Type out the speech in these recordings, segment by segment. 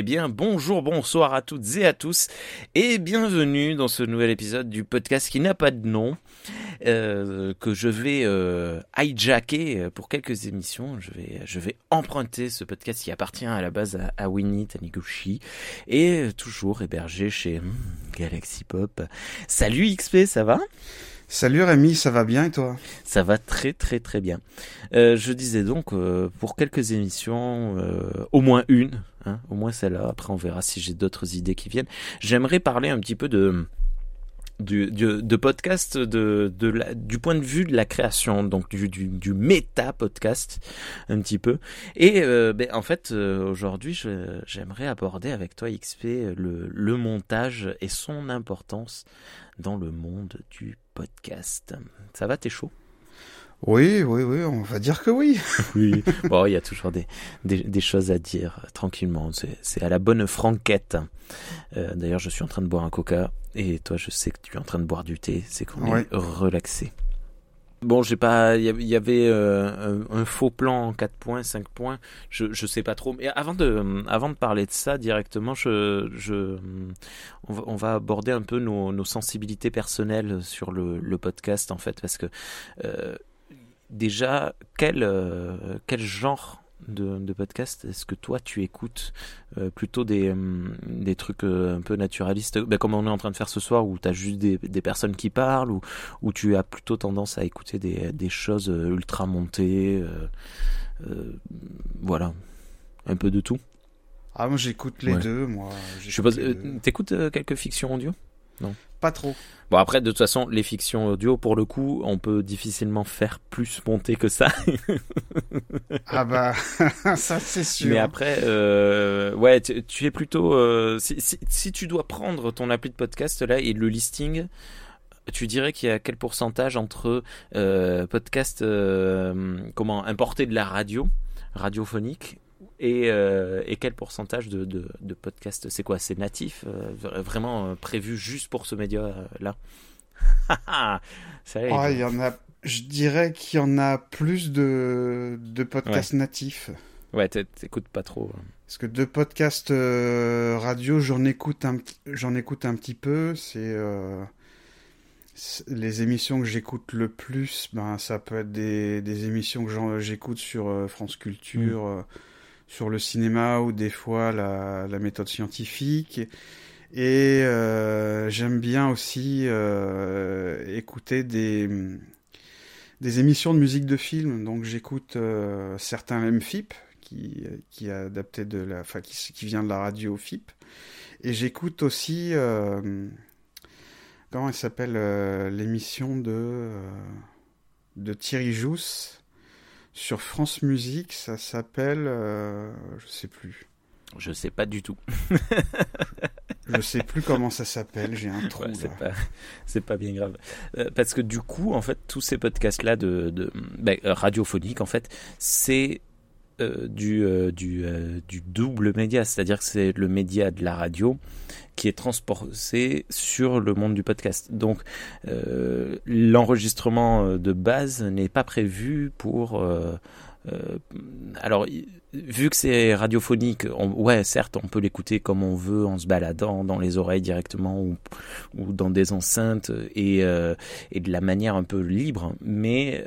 Eh bien, bonjour, bonsoir à toutes et à tous, et bienvenue dans ce nouvel épisode du podcast qui n'a pas de nom, euh, que je vais euh, hijacker pour quelques émissions. Je vais, je vais emprunter ce podcast qui appartient à la base à, Winnie Taniguchi, et toujours hébergé chez hmm, Galaxy Pop. Salut XP, ça va? Salut Rémi, ça va bien et toi? Ça va très très très bien. Euh, je disais donc euh, pour quelques émissions, euh, au moins une, hein, au moins celle-là. Après on verra si j'ai d'autres idées qui viennent. J'aimerais parler un petit peu de du, de podcast de, de la, du point de vue de la création, donc du, du, du méta podcast un petit peu. Et euh, ben, en fait, euh, aujourd'hui, j'aimerais aborder avec toi XP le, le montage et son importance dans le monde du podcast. Ça va, t'es chaud? Oui, oui, oui, on va dire que oui. oui, bon, il y a toujours des, des, des choses à dire tranquillement. C'est à la bonne franquette. Euh, D'ailleurs, je suis en train de boire un coca et toi, je sais que tu es en train de boire du thé. C'est qu'on est relaxé. Bon, j'ai pas. Il y avait euh, un, faux plan en 4 points, 5 points. Je je sais pas trop. Mais avant de avant de parler de ça directement, je je on va, on va aborder un peu nos, nos sensibilités personnelles sur le, le podcast en fait parce que euh, déjà quel euh, quel genre de, de podcast est-ce que toi tu écoutes euh, plutôt des, euh, des trucs un peu naturalistes? Ben, comme on est en train de faire ce soir où tu as juste des, des, personnes qui parlent ou, ou tu as plutôt tendance à écouter des, des choses ultra montées voilà. Un peu de tout. Ah moi j'écoute les deux moi. Je suppose t'écoutes quelques fictions audio? Non pas trop. Bon après de toute façon les fictions audio pour le coup on peut difficilement faire plus monter que ça. ah bah ça c'est sûr. Mais après euh, ouais tu, es plutôt euh, si, si, si, tu dois prendre ton appli de podcast là et le listing tu dirais qu'il y a quel pourcentage entre euh, podcast euh, comment importer de la radio radiophonique et, euh, et, quel pourcentage de, de, de podcasts C'est quoi C'est natif euh, Vraiment euh, prévu juste pour ce média-là? Ah, il y en a. Je dirais qu'il y en a plus de, de podcasts natifs. Ouais, t'écoutes pas trop. Hein. Parce que de podcasts radio, j'en écoute un, j'en écoute un petit peu. C'est les émissions que j'écoute le plus. Ben, ça peut être des, des émissions que j'écoute sur France Culture. Mm sur le cinéma ou des fois la, méthode scientifique. Et euh, j'aime bien aussi euh, écouter des, émissions de musique de film. Donc j'écoute euh, certains MFIP qui, qui de la, enfin, qui, vient de la radio FIP. Et j'écoute aussi comment elle s'appelle l'émission de de Thierry Jousse sur France Musique, ça s'appelle, euh, je sais plus. Je sais pas du tout. je sais plus comment ça s'appelle, j'ai un trou. c'est pas, c'est pas bien grave. Euh, parce que du coup, en fait, tous ces podcasts-là de, de ben, radiophoniques, en fait, c'est euh, du, du, du double média, c'est-à-dire que c'est le média de la radio qui est transposé sur le monde du podcast. Donc euh, l'enregistrement euh, de base n'est pas prévu pour... Euh, alors, vu que c'est radiophonique, ouais, certes, on peut l'écouter comme on veut, en se baladant dans les oreilles directement ou, ou dans des enceintes et, et de la manière un peu libre. Mais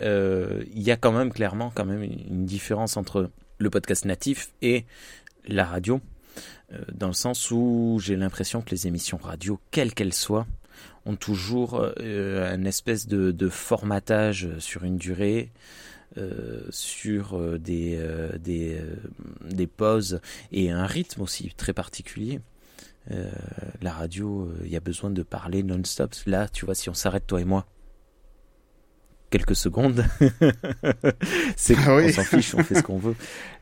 il y a quand même clairement quand même une différence entre le podcast natif et la radio. Euh, dans le sens où j'ai l'impression que les émissions radio, quelles qu'elles soient, ont toujours euh, un espèce de, formatage sur une durée, euh, sur des, euh, des, des, pauses et un rythme aussi très particulier. la radio, il y a besoin de parler non-stop. Là, tu vois, si on s'arrête toi et moi, quelques secondes, c'est ah on s'en fiche, on fait ce qu'on veut.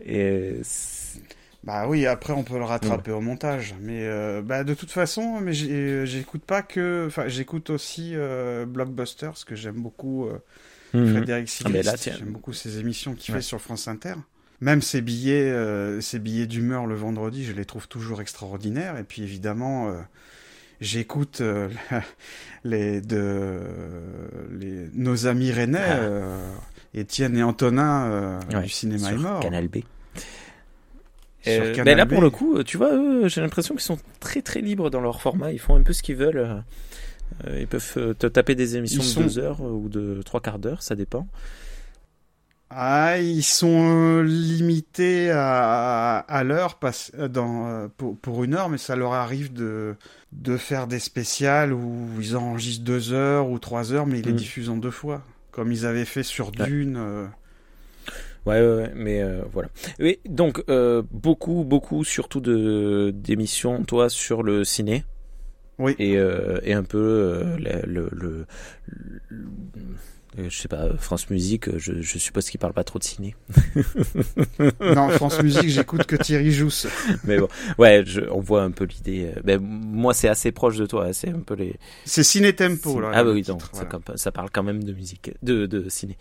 Et bah oui, après on peut le rattraper au montage, mais euh, bah de toute façon, mais euh, j'écoute pas que, enfin j'écoute aussi euh, Blockbuster, parce que j'aime beaucoup euh, mhm. Frédéric ah, j'aime beaucoup ses émissions qu'il fait sur France Inter. Même ses billets, ses billets d'humeur le vendredi, je les trouve toujours extraordinaires. Et puis évidemment, j'écoute les de les nos amis rennais, ah. Étienne et Antonin du cinéma est mort. Canal B. Euh, mais là, pour le coup, tu vois, j'ai l'impression qu'ils sont très très libres dans leur format. Ils font un peu ce qu'ils veulent. ils peuvent te taper des émissions de deux heures ou de trois quarts d'heure, ça dépend. Ah, ils sont limités à, à l'heure dans pour, pour, une heure, mais ça leur arrive de, de faire des spéciales où ils enregistrent deux heures ou trois heures, mais ils les mm. diffusent en deux fois, comme ils avaient fait sur Dune. Ouais, ouais, mais euh, voilà. Oui, donc euh, beaucoup, beaucoup, surtout de d'émissions, toi, sur le ciné. Oui. Et, euh, et un peu le, le, je sais pas, France Musique, je, je suppose qu'il parle pas trop de ciné. non, France Musique, j'écoute que Thierry Jousse. Mais bon, ouais, je, on voit un peu l'idée. Ben, moi, c'est assez proche de toi, c'est un peu les. C'est Ciné Tempo, là. Ah bah oui, donc, ça, ça, parle quand même de musique, de, de ciné.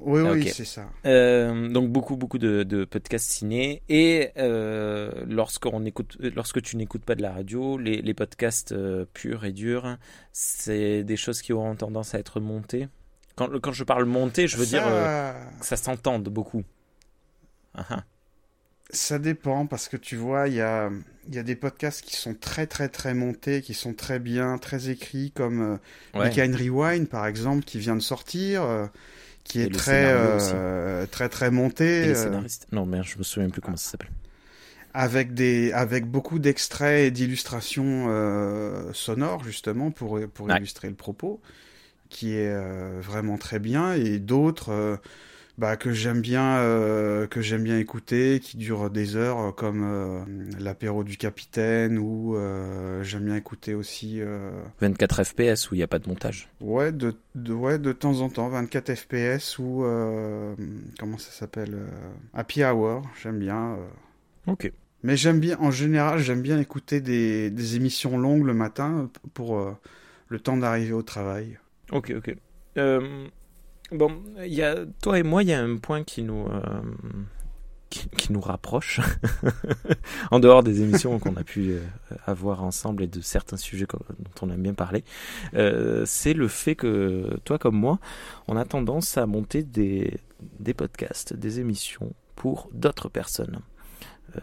Oui, oui, c'est ça. Euh, donc beaucoup, beaucoup de, podcasts ciné. Et euh, lorsqu'on écoute, lorsque tu n'écoutes pas de la radio, les, podcasts euh, purs et durs, c'est des choses qui auront tendance à être montées. Quand, quand je parle monté, je veux dire que ça s'entende beaucoup. Ah, ah. Ça dépend parce que tu vois, il y a, y a des podcasts qui sont très très très montés, qui sont très bien, très écrits, comme ouais. Rewind par exemple, qui vient de sortir qui est très, euh, très très monté. Euh, non, mais je me souviens plus comment ça s'appelle. Avec des, avec beaucoup d'extraits et d'illustrations euh, sonores justement pour pour illustrer le propos, qui est vraiment très bien, et d'autres bah, que j'aime bien euh, que j'aime bien écouter qui dure des heures euh, comme euh, l'apéro du capitaine ou j'aime bien écouter aussi 24 fps où il n'y a pas de montage. Ouais de, de, ouais de temps en temps 24 fps ou comment ça s'appelle happy hour j'aime bien ok. Mais j'aime bien en général j'aime bien écouter des, des émissions longues le matin pour le temps d'arriver au travail ok ok Bon, y a, toi et moi, il y a un point qui nous, euh, qui, nous rapproche, en dehors des émissions qu'on a pu euh, avoir ensemble et de certains sujets dont on aime bien parler. Euh, c'est le fait que toi comme moi, on a tendance à monter des, des podcasts, des émissions pour d'autres personnes. Euh,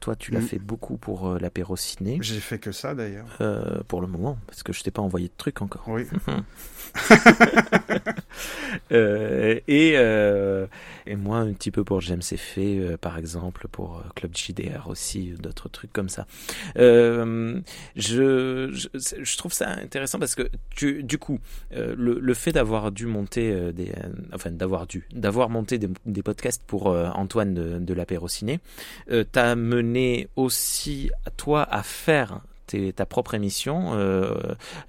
toi, tu l'as mm. fait beaucoup pour euh, l'apéro ciné. J'ai fait que ça d'ailleurs. Euh, pour le moment, parce que je t'ai pas envoyé de trucs encore. Oui. et, et moi, un petit peu pour James Effet, par exemple, pour Club JDR aussi, d'autres trucs comme ça. je, je, trouve ça intéressant parce que tu, du coup, le, le, fait d'avoir dû monter des, enfin d'avoir dû, d'avoir monté des, des, podcasts pour Antoine de, de l'apéro ciné, t'a mené aussi toi à faire ta propre émission, euh,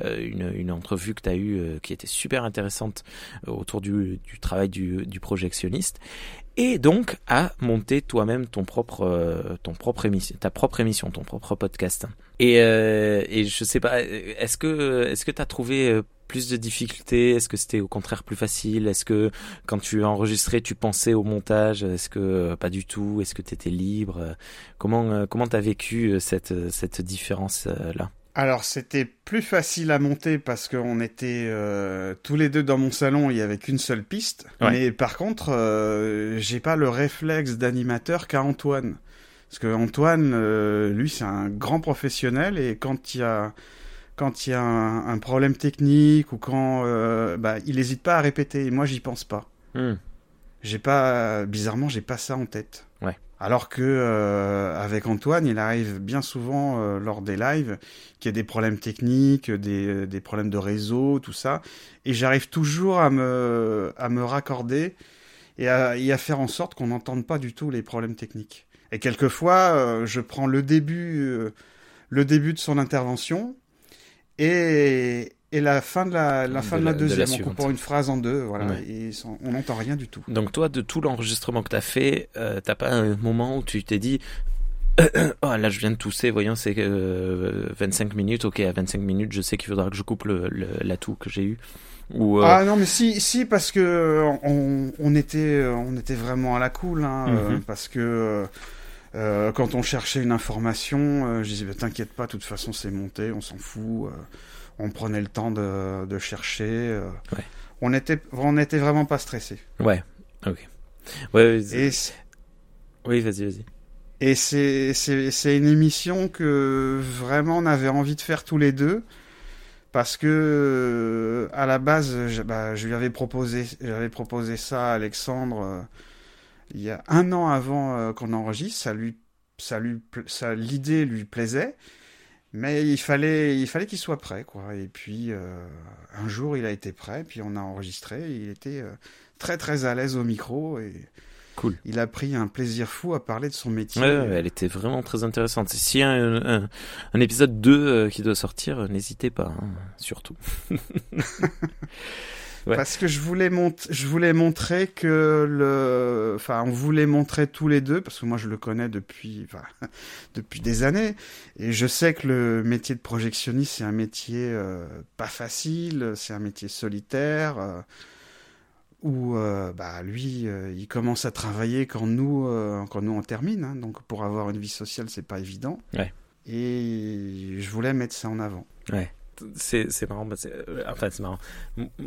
euh, une, entrevue que tu as eue euh, qui était super intéressante autour du, travail du, du, projectionniste, et donc à monter toi-même ton propre, ton propre émission, ta propre émission, ton propre podcast. Et, et je sais pas, est-ce que est-ce que tu as trouvé plus de difficultés? Est-ce que c'était au contraire plus facile? Est-ce que quand tu enregistrais, tu pensais au montage? Est-ce que euh, pas du tout? Est-ce que tu étais libre? Comment euh, comment t'as vécu euh, cette cette différence là? Alors c'était plus facile à monter parce qu'on était tous les deux dans mon salon, il y avait qu'une seule piste. Mais par contre, j'ai pas le réflexe d'animateur qu'a Antoine. Parce que Antoine, lui, c'est un grand professionnel et quand il y a quand il y a un, problème technique ou quand euh, bah, il n'hésite pas à répéter. Et moi, j'y pense pas. Hmm. J'ai pas, bizarrement, j'ai pas ça en tête. Ouais. Alors que euh, avec Antoine, il arrive bien souvent euh, lors des lives qu'il y a des problèmes techniques, des, des, problèmes de réseau, tout ça, et j'arrive toujours à me à me raccorder et à, et à faire en sorte qu'on n'entende pas du tout les problèmes techniques. Et quelquefois, je prends le début le début de son intervention et, et la fin de la, la fin de, la, deuxième, en coupant une phrase en deux, voilà, et on n'entend rien du tout. Donc toi, de tout l'enregistrement que tu as fait, euh, t'as pas un moment où tu t'es dit, oh, là je viens de tousser, voyons, c'est euh, 25 minutes, ok, à 25 minutes, je sais qu'il faudra que je coupe le, l'atout que j'ai eu. Ou, euh, Ah non, mais si, si, parce que on, on était, on était vraiment à la cool, hein, euh, mhm. parce que... Euh, quand on cherchait une information, euh, je disais bah, t'inquiète pas, de toute façon c'est monté, on s'en fout. Euh, on prenait le temps de, de chercher. Ouais. On était, on était vraiment pas stressé. Ouais, ok. Ouais, oui, vas-y, vas-y. Et c'est une émission que vraiment on avait envie de faire tous les deux parce que à la base, je, bah, je lui avais proposé, j'avais proposé ça à Alexandre il y a un an avant euh, qu'on enregistre. Ça lui, ça lui, ça, l'idée lui plaisait, mais il fallait, il fallait qu'il soit prêt, quoi. Et puis un jour, il a été prêt, puis on a enregistré. Il était très très à l'aise au micro et Cool. Il a pris un plaisir fou à parler de son métier. Ouais, elle était vraiment très intéressante. S'il y a un, un, épisode 2 euh, qui doit sortir, euh, n'hésitez pas, hein, surtout. ouais. Parce que je voulais, mont je voulais montrer que le. Enfin, on voulait montrer tous les deux, parce que moi je le connais depuis, enfin, depuis des années. Et je sais que le métier de projectionniste, c'est un métier euh, pas facile, c'est un métier solitaire. Euh, où euh, bah, lui, il commence à travailler quand nous, quand nous on termine. Hein. donc pour avoir une vie sociale, c'est pas évident. Ouais. Et je voulais mettre ça en avant. Ouais. C'est, marrant, bah, enfin c'est marrant.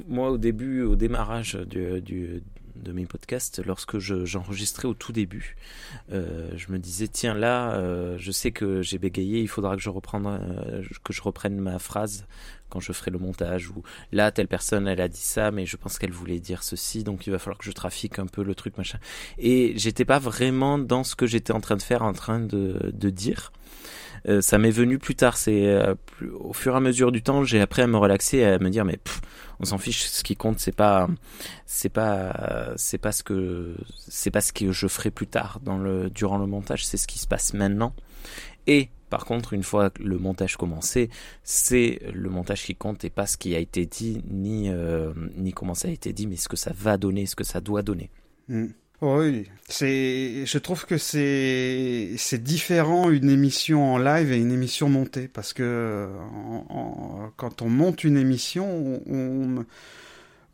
moi au début, au démarrage du, de mes podcasts, lorsque j'enregistrais au tout début, je me disais tiens là, je sais que j'ai bégayé, il faudra que je reprenne, que je reprenne ma phrase quand je ferai le montage ou là telle personne elle a dit ça mais je pense qu'elle voulait dire ceci donc il va falloir que je trafique un peu le truc machin et j'étais pas vraiment dans ce que j'étais en train de faire en train de, de dire euh, ça m'est venu plus tard c'est euh, au fur et à mesure du temps j'ai appris à me relaxer à me dire mais on s'en fiche ce qui compte c'est pas c'est pas c'est pas ce que c'est pas ce que je ferai plus tard dans le durant le montage c'est ce qui se passe maintenant et par contre, une fois le montage commencé, c'est le montage qui compte et pas ce qui a été dit, ni, euh, ni comment ça a été dit, mais ce que ça va donner, ce que ça doit donner. Hmm. Oui, c'est, je trouve que c'est, c'est différent une émission en live et une émission montée parce que quand on monte une émission, on,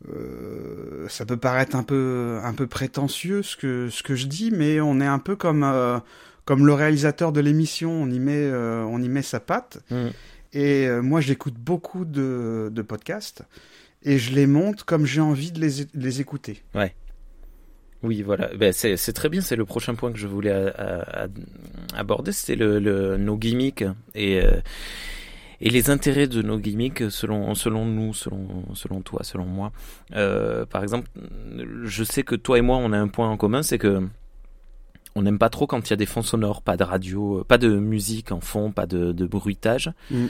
euh, ça peut paraître un peu, un peu prétentieux ce que, ce que je dis, mais on est un peu comme, euh, comme le réalisateur de l'émission, on y met, euh, on y met sa patte. Mm. Et moi, j'écoute beaucoup de, de, podcasts et je les monte comme j'ai envie de les, les, écouter. Ouais. Oui, voilà. Ben, c'est très bien. C'est le prochain point que je voulais aborder. C'était le, le, nos gimmicks et euh, et les intérêts de nos gimmicks selon selon nous, selon selon toi, selon moi. par exemple, je sais que toi et moi, on a un point en commun, c'est que on n'aime pas trop quand il y a des fonds sonores, pas de radio, euh, pas de musique en fond, pas de, bruitage. Mm.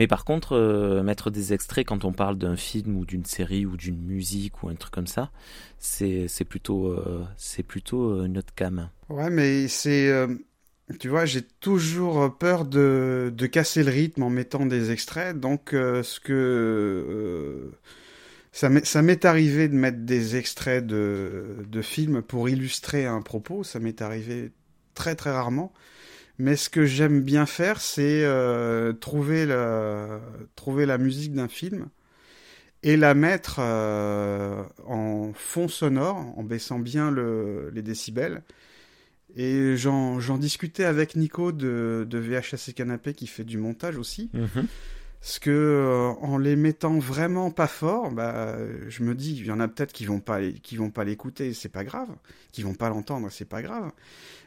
Mais par contre, euh, mettre des extraits quand on parle d'un film ou d'une série ou d'une musique ou un truc comme ça, c'est plutôt euh, plutôt notre cam. Ouais, mais c'est tu vois, j'ai toujours peur de, de casser le rythme en mettant des extraits. Donc, ce que ça m'est arrivé de mettre des extraits de, de films pour illustrer un propos. Ça m'est arrivé très très rarement. Mais ce que j'aime bien faire, c'est euh, trouver, la, trouver la musique d'un film et la mettre euh, en fond sonore, en baissant bien le, les décibels. Et j'en discutais avec Nico de, de VHS et Canapé qui fait du montage aussi. Mm-hmm. Parce que euh, en les mettant vraiment pas fort, bah, je me dis, il y en a peut-être qui vont pas, qui vont pas l'écouter, c'est pas grave, qui vont pas l'entendre, c'est pas grave.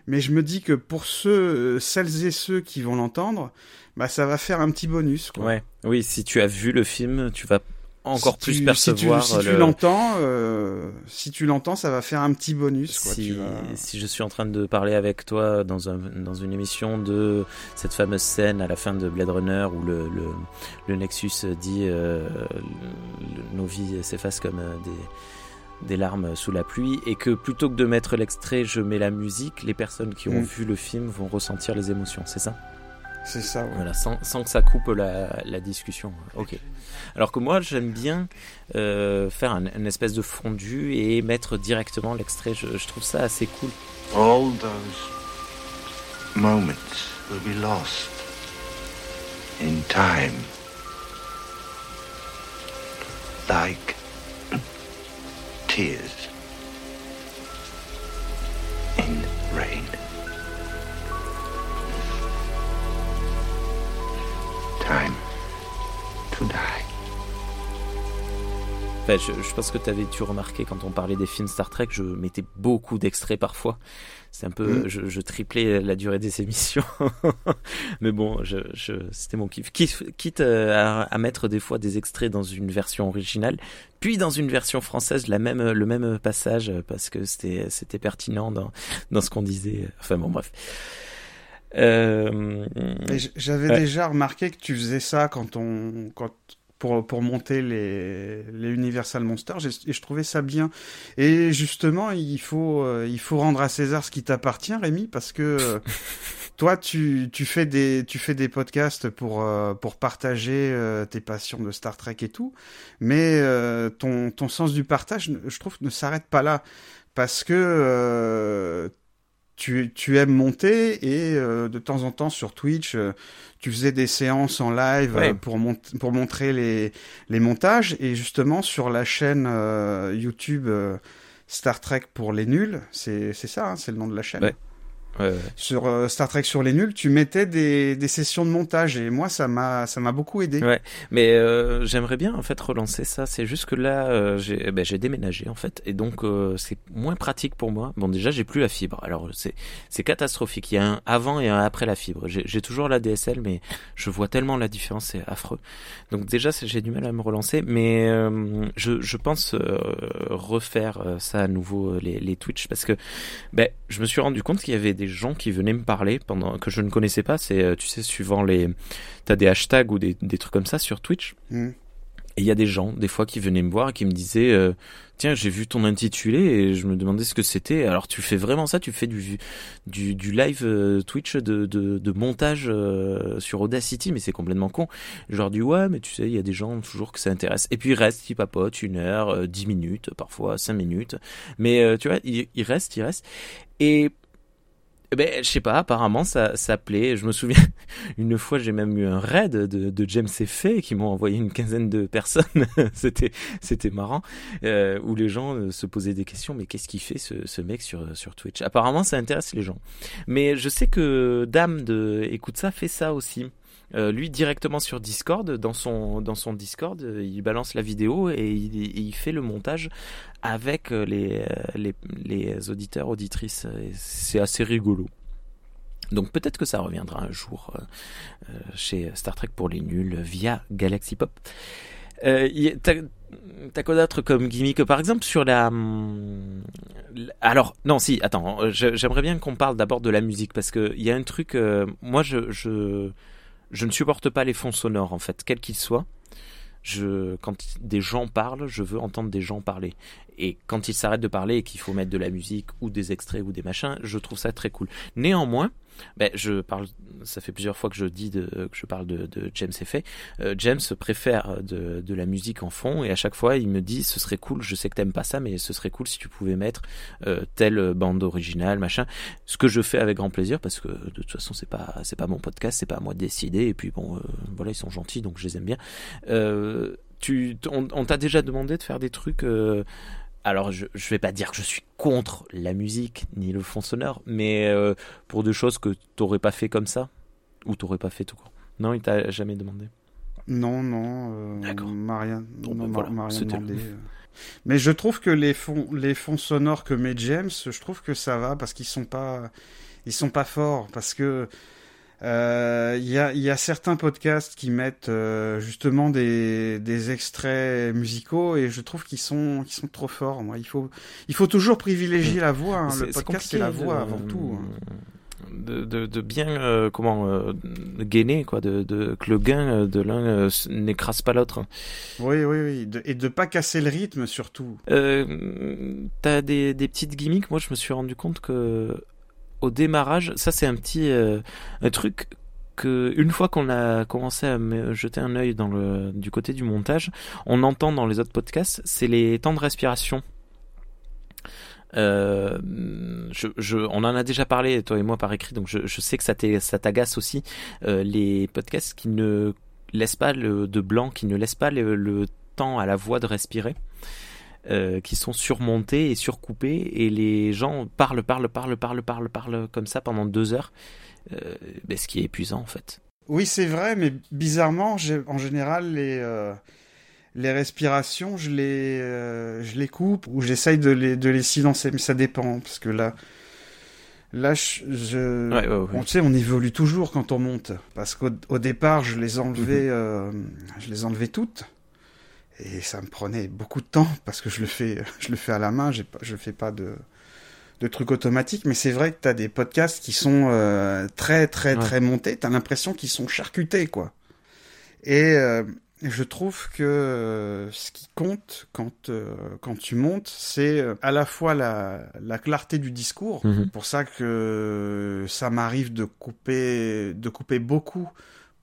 Mais je me dis que pour ceux, euh, celles et ceux qui vont l'entendre, bah, ça va faire un petit bonus. Quoi. Ouais, oui, si tu as vu le film, tu vas encore plus percevoir. Si tu, l'entends, euh, si tu l'entends, ça va faire un petit bonus. Quoi, si, si je suis en train de parler avec toi dans, un, dans une émission de cette fameuse scène à la fin de Blade Runner où le, le, le Nexus dit euh, nos vies s'effacent comme euh, des, des larmes sous la pluie et que plutôt que de mettre l'extrait, je mets la musique, les personnes qui ont mm. vu le film vont ressentir les émotions, c'est ça? C'est ça. Voilà, sans, sans, que ça coupe la, la, discussion. Ok. Alors que moi, j'aime bien euh, faire un, une espèce de fondu et mettre directement l'extrait. Je, je, trouve ça assez cool. All those moments will be lost in time. Like Enfin, je, je pense que tu avais tu remarqué quand on parlait des films Star Trek, je mettais beaucoup d'extraits parfois. C'est un peu, mm. je, je, triplais la durée des émissions. Mais bon, je, je, c'était mon kiff. Quitte, euh, à, à, mettre des fois des extraits dans une version originale, puis dans une version française, la même, le même passage, parce que c'était, c'était pertinent dans, dans ce qu'on disait. Enfin bon, bref. Euh... J'avais ouais. déjà remarqué que tu faisais ça quand on, quand pour, pour monter les, les Universal Monsters et je trouvais ça bien. Et justement, il faut, euh, il faut rendre à César ce qui t'appartient, Rémi, parce que euh, toi, tu, tu, fais des, tu fais des podcasts pour, euh, pour partager tes passions de Star Trek et tout, mais ton, ton sens du partage, je trouve, ne s'arrête pas là. Parce que tu, tu, aimes monter et euh, de temps en temps sur Twitch, euh, tu faisais des séances en live ouais. pour, mont pour montrer les, les montages. Et justement, sur la chaîne euh, YouTube Star Trek pour les nuls, c'est ça, hein, c'est le nom de la chaîne? Ouais. Ouais, ouais. Sur euh, Star Trek sur les nuls, tu mettais des, des sessions de montage et moi ça m'a ça m'a beaucoup aidé. Ouais, mais euh, j'aimerais bien en fait relancer ça. C'est juste que là euh, j'ai ben, j'ai déménagé en fait et donc euh, c'est moins pratique pour moi. Bon déjà j'ai plus la fibre. Alors c'est c'est catastrophique. Il y a un avant et un après la fibre. J'ai toujours la DSL mais je vois tellement la différence, c'est affreux. Donc déjà j'ai du mal à me relancer, mais euh, je je pense euh, refaire ça à nouveau les les Twitch parce que ben je me suis rendu compte qu'il y avait des gens qui venaient me parler pendant que je ne connaissais pas. C'est, euh, tu sais, suivant les, t'as des hashtags ou des, des, trucs comme ça sur Twitch. Mm. Et il y a des gens, des fois, qui venaient me voir et qui me disaient, euh, tiens, j'ai vu ton intitulé et je me demandais ce que c'était. Alors, tu fais vraiment ça? Tu fais du du, du live euh, Twitch de, de, de montage euh, sur Audacity, mais c'est complètement con. Genre du ouais, mais tu sais, il y a des gens toujours que ça intéresse. Et puis il reste, il papote une heure, dix minutes, parfois cinq minutes. Mais tu vois, il, il reste, il reste. Et ben, je sais pas, apparemment ça, ça plaît. Je me souviens, une fois j'ai même eu un raid de, de James et Faye qui m'ont envoyé une quinzaine de personnes. c'était, c'était marrant, euh, où les gens euh, se posaient des questions. Mais qu'est-ce qu'il fait ce, ce mec sur, sur Twitch? Apparemment ça intéresse les gens. Mais je sais que Dame de Écoute ça fait ça aussi. Euh, lui directement sur Discord, dans son dans son Discord, il balance la vidéo et il, il fait le montage avec les les, les auditeurs auditrices. C'est assez rigolo. Donc peut-être que ça reviendra un jour euh, chez Star Trek pour les nuls via Galaxy Pop. Euh, T'as quoi d'autre comme gimmick? Par exemple sur la... Alors, non, si, attends, j'aimerais bien qu'on parle d'abord de la musique parce qu'il y a un truc... Euh, moi, je, je, je ne supporte pas les fonds sonores en fait, quels qu'ils soient. Je, quand des gens parlent, je veux entendre des gens parler. Et quand ils s'arrêtent de parler et qu'il faut mettre de la musique ou des extraits ou des machins, je trouve ça très cool. Néanmoins, ben, je parle, ça fait plusieurs fois que je dis que je parle de, James Effet. Euh, James préfère de, la musique en fond et à chaque fois il me dit ce serait cool, je sais que t'aimes pas ça, mais ce serait cool si tu pouvais mettre euh, telle bande originale, machin. Ce que je fais avec grand plaisir parce que de toute façon c'est pas c'est pas mon podcast, c'est pas à moi de décider et puis bon euh, voilà ils sont gentils donc je les aime bien. Tu, on, t'a déjà demandé de faire des trucs alors je, je vais pas dire que je suis contre la musique ni le fond sonore, mais euh, pour des choses que t'aurais pas fait comme ça ou t'aurais pas fait tout court. Non, il t'a jamais demandé? Non, non, euh, D'accord. m'a rien, Bon, non, ben m'a- voilà, demandé. euh. Mais je trouve que les fonds, les fonds sonores que met James, je trouve que ça va parce qu'ils sont pas, ils sont pas forts parce que euh, il y, a, il y a certains podcasts qui mettent euh, justement des, des extraits musicaux et je trouve qu'ils sont, qu'ils sont trop forts. Moi, il faut, il faut toujours privilégier la voix. hein. Le podcast, c'est la voix de- avant tout. hein. De, de, de bien euh, comment euh, gainer quoi, de, que le gain de l'un n'écrase pas l'autre. Oui, oui, oui. De- et de pas casser le rythme surtout. T'as des, des petites gimmicks. Moi, je me suis rendu compte que au démarrage, ça c'est un petit euh, truc que une fois qu'on a commencé à jeter un œil dans le du côté du montage, on entend dans les autres podcasts, c'est les temps de respiration. Euh, on en a déjà parlé toi et moi par écrit, donc je, sais que ça t'agace aussi euh, les podcasts qui ne laissent pas le de blanc, qui ne laissent pas le temps à la voix de respirer euh, qui sont surmontés et surcoupés et les gens parlent, parlent, parlent, parlent, parlent, parlent comme ça pendant deux heures, euh, ben, ce qui est épuisant en fait. Oui, c'est vrai, mais bizarrement, en général, les, euh, les respirations, je les, je les coupe ou j'essaye de les, de les silencer, mais ça dépend parce que là, là, je, On, sait, on évolue toujours quand on monte parce qu'au départ, je les enlevais, euh, je les enlevais toutes et ça me prenait beaucoup de temps parce que je le fais, je le fais à la main, je je fais pas de de trucs automatiques, mais c'est vrai que tu as des podcasts qui sont euh, très très très montés, tu as l'impression qu'ils sont charcutés quoi. Et je trouve que euh, ce qui compte quand, euh, quand tu montes, c'est euh, à la fois la, la clarté du discours. Mhm. pour ça que ça m'arrive de couper, de couper beaucoup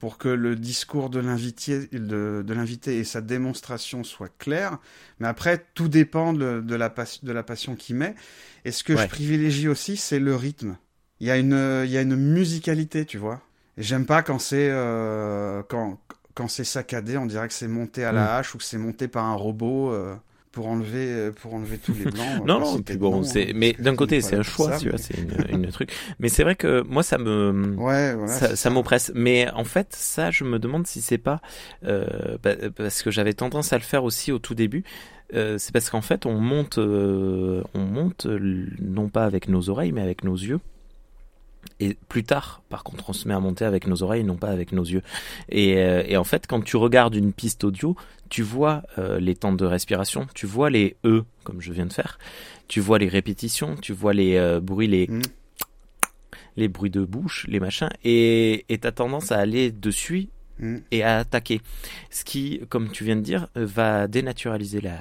pour que le discours de l'invité, de, de l'invité et sa démonstration soient clairs. Mais après, tout dépend de, de, la, de la passion qu'il met. Et ce que je privilégie aussi, c'est le rythme. Il y a une, il y a une musicalité, tu vois. Et j'aime pas quand c'est, quand, quand c'est saccadé, on dirait que c'est monté à la mm. hache ou que c'est monté par un robot euh, pour enlever euh, pour enlever tous les blancs. non non, bon, c'est mais d'un côté c'est un choix, tu vois, c'est une, une, truc. Mais c'est vrai que moi ça me ouais, voilà, ça, ça m'oppresse. Mais en fait ça, je me demande si c'est pas euh, parce que j'avais tendance à le faire aussi au tout début. Euh, c'est parce qu'en fait on monte on monte non pas avec nos oreilles mais avec nos yeux. Et plus tard, par contre, on se met à monter avec nos oreilles, non pas avec nos yeux. Et, euh, et en fait, quand tu regardes une piste audio, tu vois euh, les temps de respiration, tu vois les E, comme je viens de faire, tu vois les répétitions, tu vois les euh, bruits, les... Mm. les bruits de bouche, les machins, et tu as tendance à aller dessus mm. et à attaquer. Ce qui, comme tu viens de dire, va dénaturaliser la,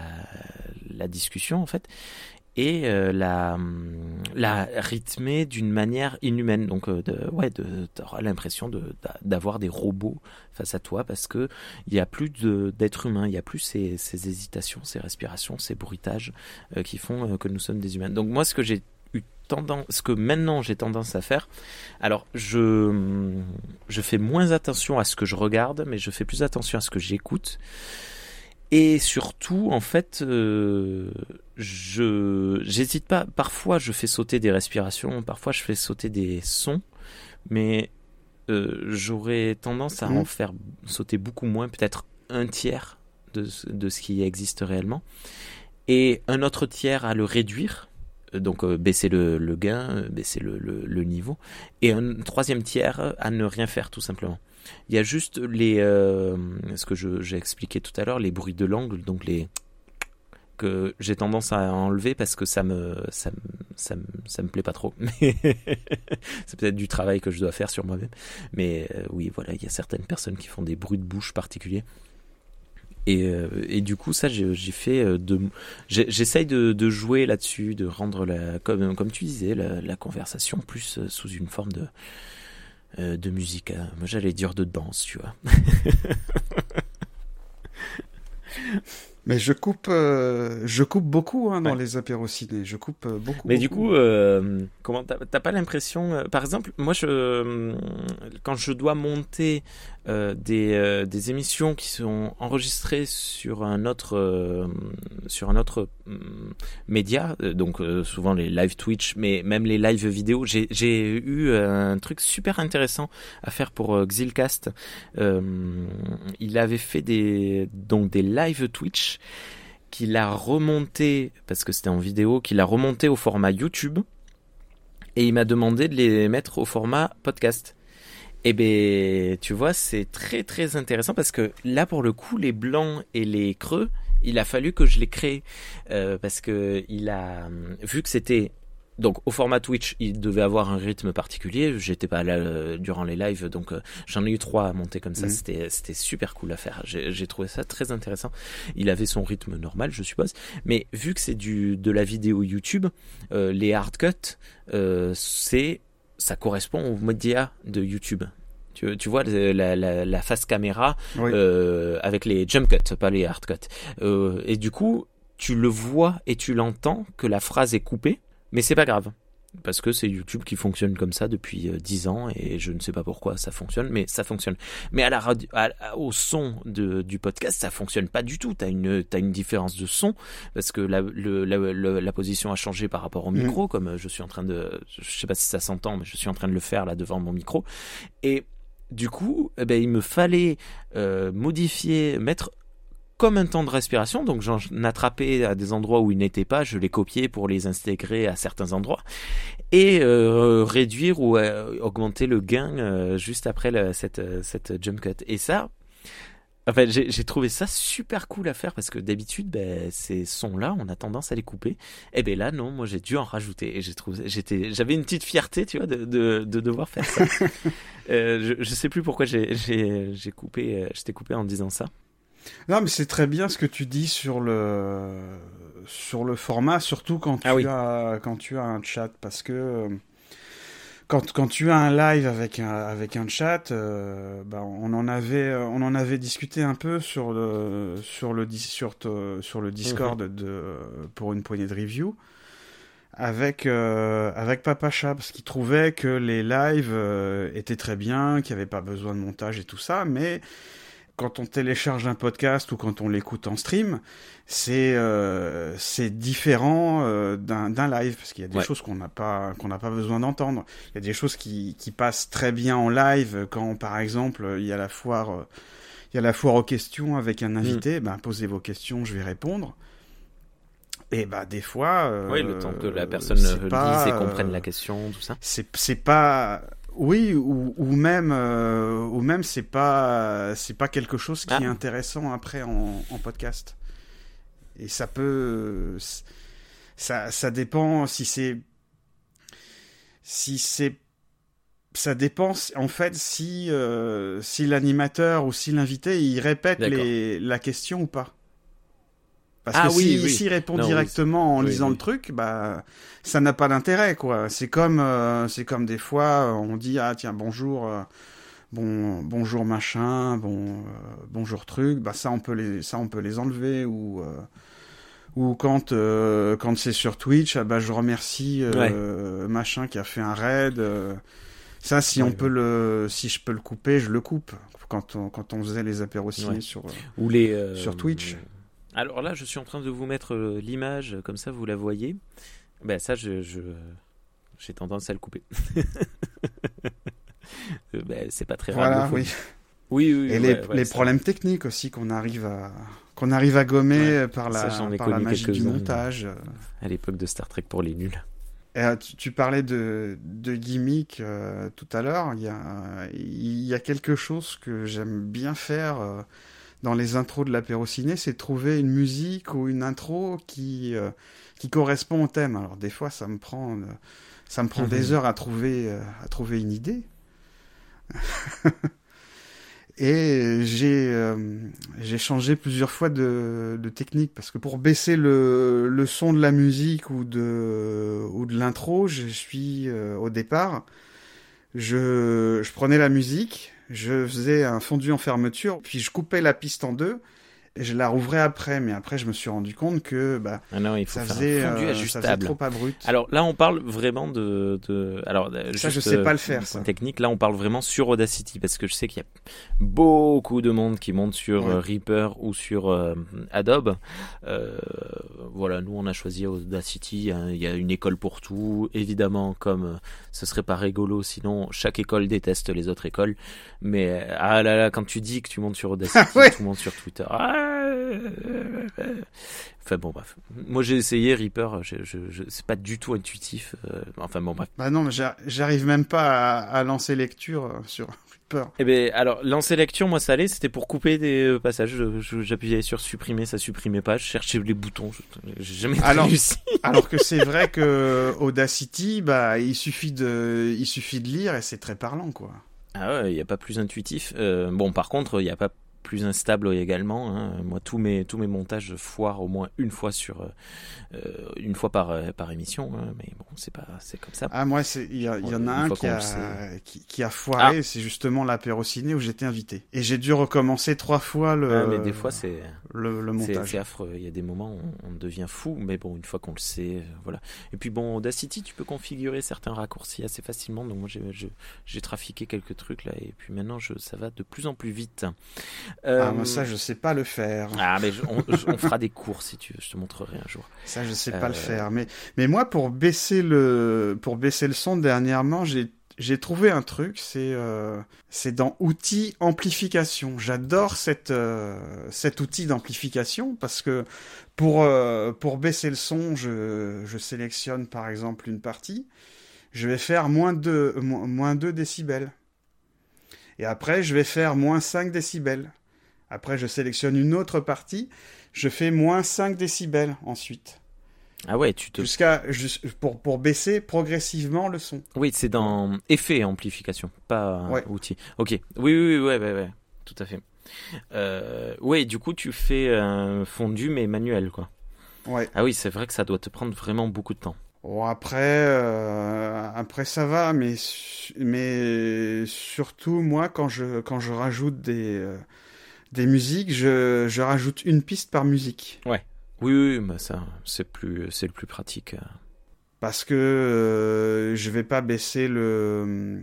la discussion, en fait et euh, la, rythmer d'une manière inhumaine. Donc, euh, de, ouais, de, t'auras l'impression de, d'avoir des robots face à toi parce que il y a plus d'être humain, il y a plus ces, ces, hésitations, ces respirations, ces bruitages euh, qui font que nous sommes des humains. Donc moi, ce que j'ai eu tendance, ce que maintenant j'ai tendance à faire, alors je je fais moins attention à ce que je regarde, mais je fais plus attention à ce que j'écoute. Et surtout, en fait, euh, je j'hésite pas. Parfois, je fais sauter des respirations, parfois, je fais sauter des sons, mais euh, j'aurais tendance à mmh. en faire sauter beaucoup moins, peut-être un tiers de, de ce qui existe réellement, et un autre tiers à le réduire, donc euh, baisser le, le gain, baisser le, le, le, niveau, et un troisième tiers à ne rien faire tout simplement. Il y a juste les, euh, ce que j'ai expliqué tout à l'heure, les bruits de l'angle, donc les que j'ai tendance à enlever parce que ça me ça, ça, ça me plaît pas trop. c'est peut-être du travail que je dois faire sur moi-même. Mais euh, oui, voilà, il y a certaines personnes qui font des bruits de bouche particuliers. Et, euh, et du coup, ça, j'ai fait de. J'essaye de, jouer là-dessus, de rendre la, comme, comme tu disais, la, conversation plus sous une forme de, euh, de musique. Hein. Moi, j'allais dire de danse, tu vois. Mais je coupe, euh, je coupe beaucoup hein, dans les apéros ciné. Je coupe euh, beaucoup. Mais du coup, euh, comment t'as pas l'impression, par exemple, moi, je, quand je dois monter des, des émissions qui sont enregistrées sur un autre, sur un autre média, donc souvent les live Twitch, mais même les live vidéo, j'ai eu un truc super intéressant à faire pour Xilcast. il avait fait des, donc des live Twitch qu'il a remonté, parce que c'était en vidéo, qu'il a remonté au format YouTube, et il m'a demandé de les mettre au format podcast. Et eh ben, tu vois, c'est très très intéressant parce que là, pour le coup, les blancs et les creux, il a fallu que je les crée euh, parce que il a vu que c'était donc au format Twitch, il devait avoir un rythme particulier. J'étais pas là euh, durant les lives, donc euh, j'en ai eu trois à monter comme ça. Mhm. C'était c'était super cool à faire. J'ai trouvé ça très intéressant. Il avait son rythme normal, je suppose, mais vu que c'est du de la vidéo YouTube, euh, les hard cuts, c'est ça correspond au média de YouTube. Tu, tu vois la, la, la face caméra avec les jump cuts, pas les hard cuts. et du coup, tu le vois et tu l'entends que la phrase est coupée mais c'est pas grave. Parce que c'est YouTube qui fonctionne comme ça depuis 10 euh, ans et je ne sais pas pourquoi ça fonctionne, mais ça fonctionne. Mais à la radio, au son de, du podcast, ça fonctionne pas du tout. T'as une, as une différence de son parce que la, le, la, la, position a changé par rapport au micro, mm. comme je suis en train de, je sais pas si ça s'entend, mais je suis en train de le faire là devant mon micro. Et du coup, eh ben, il me fallait euh, modifier, mettre comme un temps de respiration. Donc j'en attrapais à des endroits où ils n'étaient pas, je les copiais pour les intégrer à certains endroits et euh, réduire ou euh, augmenter le gain euh, juste après cette, cette jump cut. Et ça, en fait, j'ai trouvé ça super cool à faire parce que d'habitude, ben, ces sons-là, on a tendance à les couper. Et eh ben là, non, moi j'ai dû en rajouter et j'ai trouvé, j'étais, j'avais une petite fierté, tu vois, de, de, de devoir faire ça. je, je sais plus pourquoi j'ai coupé, je t'ai coupé en disant ça. Non, mais c'est très bien ce que tu dis sur le sur le format, surtout quand ah tu as quand tu as un chat, parce que quand, quand tu as un live avec un avec un chat, euh, bah, on en avait on en avait discuté un peu sur le sur le sur, sur le Discord mhm. de pour une poignée de review avec euh, avec Papa Chat parce qu'il trouvait que les lives euh, étaient très bien, qu'il n'y avait pas besoin de montage et tout ça, mais quand on télécharge un podcast ou quand on l'écoute en stream, c'est euh, différent euh, d'un live parce qu'il y a des choses qu'on n'a pas qu'on n'a pas besoin d'entendre. Il y a des choses qui, qui passent très bien en live quand par exemple il y a la foire euh, il y a la foire aux questions avec un invité, mm. ben posez vos questions, je vais répondre. Et bah des fois. Euh, oui, le temps que la personne lise et comprenne la question, tout ça. C'est pas oui, ou, ou même, euh, ou même c'est pas, c'est pas quelque chose qui est ah. intéressant après en, en, podcast. Et ça peut, ça, ça dépend si c'est, si c'est, ça dépend en fait si, euh, si l'animateur ou si l'invité il répète les, la question ou pas. Parce ah que oui, s'il répond directement en lisant le truc, bah ça n'a pas d'intérêt quoi. C'est comme euh, c'est comme des fois on dit ah tiens bonjour euh, bon bonjour machin bon euh, bonjour truc. Bah ça on peut les ça on peut les enlever ou ou quand quand c'est sur Twitch ah, bah je remercie machin qui a fait un raid ça si on peut le si je peux le couper je le coupe. Quand on quand on faisait les apéros sur ou les sur Twitch alors là, je suis en train de vous mettre euh, l'image, comme ça vous la voyez. Ben ça, je, j'ai tendance à le couper. Euh, ben, c'est pas très voilà, oui. Oui, oui. Et les, problèmes techniques aussi qu'on arrive à qu'on arrive à gommer par la, par la magie du montage. À l'époque de Star Trek pour les nuls. Et, euh, tu, parlais de, de gimmick tout à l'heure. Il y a, il y a quelque chose que j'aime bien faire dans les intros de l'apéro ciné, c'est trouver une musique ou une intro qui, euh, qui correspond au thème. Alors des fois, ça me prend, euh, ça me prend des mhm. heures à trouver, euh, à trouver une idée. Et j'ai j'ai changé plusieurs fois de, de, technique parce que pour baisser le, le son de la musique ou de ou de l'intro, je suis au départ, je, je prenais la musique, je faisais un fondu en fermeture, puis je coupais la piste en deux et je la rouvrais après, mais après je me suis rendu compte que bah, ah non, il faut ça, faisait, un fondu euh, ajustable. ça faisait trop abrupt. Alors là, on parle vraiment de, de... alors ça je sais pas le faire. Ça. Technique, là on parle vraiment sur Audacity parce que je sais qu'il y a beaucoup de monde qui monte sur euh, Reaper ou sur euh, Adobe. Euh, voilà, nous on a choisi Audacity. Hein. Il y a une école pour tout, évidemment. Comme ce serait pas rigolo, sinon chaque école déteste les autres écoles. Mais ah là là, quand tu dis que tu montes sur Audacity, tu montes sur Twitter. Ah, Enfin bon bref. Moi j'ai essayé Reaper, je, je, c'est pas du tout intuitif. Euh, enfin bon bref. Bah non, mais j'arrive même pas à, lancer lecture euh, sur Reaper. Eh ben alors lancer lecture, moi ça allait, c'était pour couper des euh, passages. J'appuyais sur supprimer, ça supprimait pas. Je cherchais les boutons, j'ai jamais alors, réussi. alors que c'est vrai que Audacity, bah il suffit de, il suffit de lire et c'est très parlant quoi. Ah ouais, il n'y a pas plus intuitif. bon, par contre, il n'y a pas plus instable également. Hein. Moi, tous mes tous mes montages foirent au moins une fois sur euh, une fois par euh, par émission. Hein. Mais bon, c'est pas c'est comme ça. Ah moi, il y, y, en a un qui a, qui, a foiré. Ah. C'est justement l'apéro ciné où j'étais invité et j'ai dû recommencer trois fois le. Ah, mais des fois c'est le, le, montage. C'est affreux. Il y a des moments où on, devient fou, mais bon, une fois qu'on le sait, euh, voilà. Et puis bon, Audacity, tu peux configurer certains raccourcis assez facilement. Donc moi, j'ai trafiqué quelques trucs là, et puis maintenant, je, ça va de plus en plus vite. Ah, moi, ça, je sais pas le faire. Ah, mais on, fera des cours si tu veux, je te montrerai un jour. Ça, je sais pas le euh, faire. Mais, mais moi, pour baisser le, pour baisser le son, dernièrement, j'ai, j'ai trouvé un truc, c'est c'est dans outils amplification. J'adore cette cet outil d'amplification parce que pour pour baisser le son, je je sélectionne par exemple une partie, je vais faire moins de moins 2 décibels. Et après, je vais faire moins 5 décibels. Après, je sélectionne une autre partie, je fais moins 5 décibels ensuite. Ah ouais, tu te... Jusqu'à pour, pour baisser progressivement le son. Oui, c'est dans effet amplification, pas outil. Ok, oui, oui, oui, ouais, ouais, ouais, tout à fait. Euh, ouais, du coup, tu fais un fondu mais manuel, quoi. Ouais. Ah oui, c'est vrai que ça doit te prendre vraiment beaucoup de temps. Bon, après, euh, après ça va, mais, mais surtout, moi, quand je, quand je rajoute des, euh, des musiques, je, je rajoute une piste par musique. Ouais. Oui, oui, bah ça, c'est plus, c'est le plus pratique. Parce que euh, je vais pas baisser le,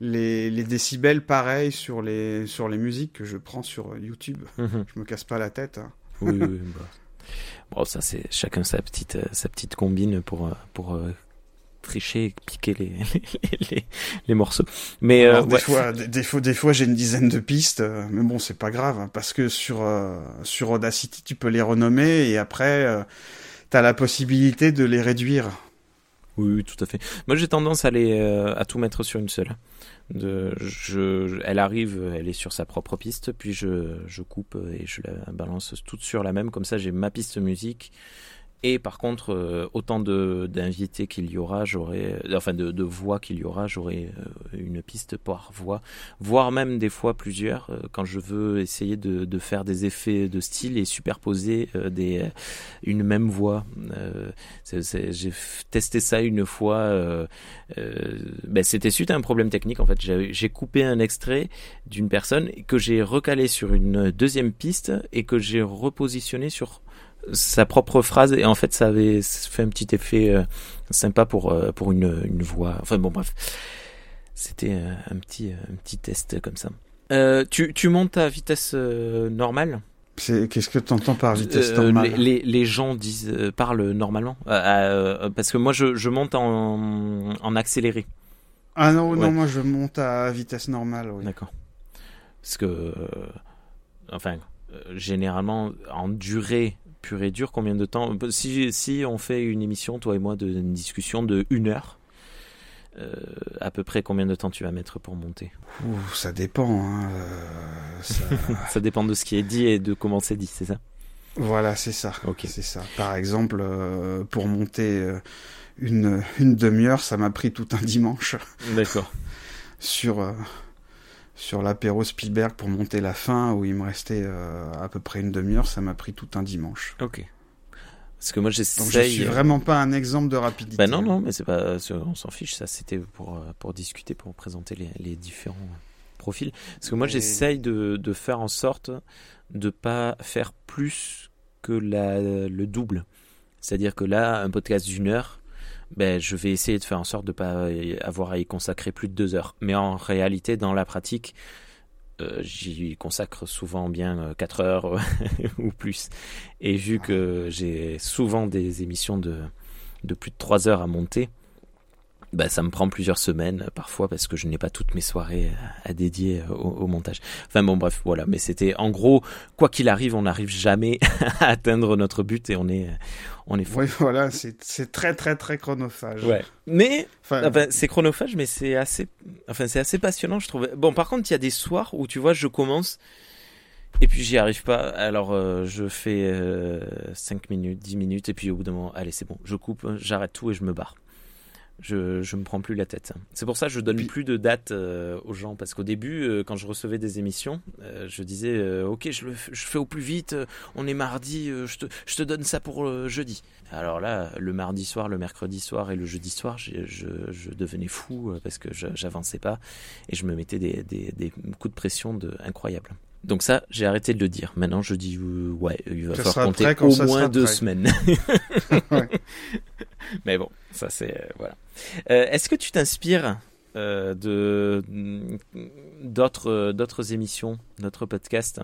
les, les décibels pareil sur les, sur les musiques que je prends sur YouTube. Mhm. Je me casse pas la tête. Hein. Oui, oui, bah. Bon, ça, c'est chacun sa petite, euh, sa petite combine pour, euh, pour tricher piquer les, les, les, morceaux. Mais euh, des, fois, des, fois, des fois, j'ai une dizaine de pistes, euh, mais bon, c'est pas grave hein, parce que sur euh, sur Audacity, tu peux les renommer et après, tu as la possibilité de les réduire. Oui, tout à fait. Moi, j'ai tendance à les à tout mettre sur une seule. De, je, elle arrive, elle est sur sa propre piste, puis je, je coupe et je la balance toute sur la même. Comme ça, j'ai ma piste musique et par contre, euh, autant d'invités qu'il y aura, j'aurai, euh, enfin de, voix qu'il y aura, j'aurai euh, une piste par voix, voire même des fois plusieurs, quand je veux essayer de, faire des effets de style et superposer une même voix. J'ai testé ça une fois. Ben, C'était suite à un problème technique en fait. J'ai coupé un extrait d'une personne que j'ai recalé sur une deuxième piste et que j'ai repositionné sur sa propre phrase et en fait ça avait fait un petit effet euh, sympa pour euh, pour une, une voix. Enfin bon bref. C'était euh, un petit un petit test comme ça. Tu, tu montes à vitesse normale? Qu'est-ce que tu entends par vitesse normale? les, les, gens disent, parlent normalement. Parce que moi, je, je monte en, en accéléré. Ah non, non, moi, je monte à vitesse normale, oui. D'accord. Parce que, enfin, généralement, en durée pur et dur, combien de temps si, si on fait une émission, toi et moi, d'une une discussion de une heure, euh, à peu près combien de temps tu vas mettre pour monter Ça dépend. Hein, euh, ça... dépend de ce qui est dit et de comment c'est dit, c'est ça Voilà, c'est ça. Ok. C'est ça. Par exemple, euh, pour monter une, une demi-heure, ça m'a pris tout un dimanche. D'accord. Sur sur l'apéro Spielberg pour monter la fin où il me restait euh, à peu près une demi-heure, ça m'a pris tout un dimanche. Ok. Parce que moi j'essaye. Donc je suis vraiment pas un exemple de rapidité. Bah non non, mais c'est pas, on s'en fiche. Ça c'était pour euh, pour discuter, pour présenter les, les différents profils. Parce que moi j'essaye de, de faire en sorte de pas faire plus que la, le double. C'est-à-dire que là, un podcast d'une heure, ben, je vais essayer de faire en sorte de ne pas avoir à y consacrer plus de deux heures. Mais en réalité, dans la pratique, euh, j'y consacre souvent bien euh, quatre heures ou plus. Et vu que j'ai souvent des émissions de, de plus de trois heures à monter, bah, ça me prend plusieurs semaines parfois parce que je n'ai pas toutes mes soirées à, dédier au, montage. Enfin bon bref voilà, mais c'était en gros quoi qu'il arrive, on n'arrive jamais à atteindre notre but et on est on est Oui voilà, c'est très très très chronophage. Ouais. Mais enfin, c'est chronophage mais c'est assez enfin c'est assez passionnant je trouve. Bon par contre, il y a des soirs où tu vois, je commence et puis j'y arrive pas, alors euh, je fais euh, 5 minutes, 10 minutes, et puis au bout d'un moment, allez c'est bon, je coupe, j'arrête tout et je me barre je je me prends plus la tête. C'est pour ça que je donne plus de dates euh, aux gens parce qu'au début euh, quand je recevais des émissions, euh, je disais OK, je le je fais au plus vite, on est mardi, je te je te donne ça pour jeudi. Alors là, le mardi soir, le mercredi soir et le jeudi soir, je, je, devenais fou parce que j'avançais pas et je me mettais des, des, des coups de pression de incroyables. Donc ça, j'ai arrêté de le dire. Maintenant, je dis ouais, il va falloir compter au moins deux semaines. Mais bon, ça c'est voilà. Euh, est-ce que tu t'inspires euh, de d'autres d'autres émissions, d'autres podcasts?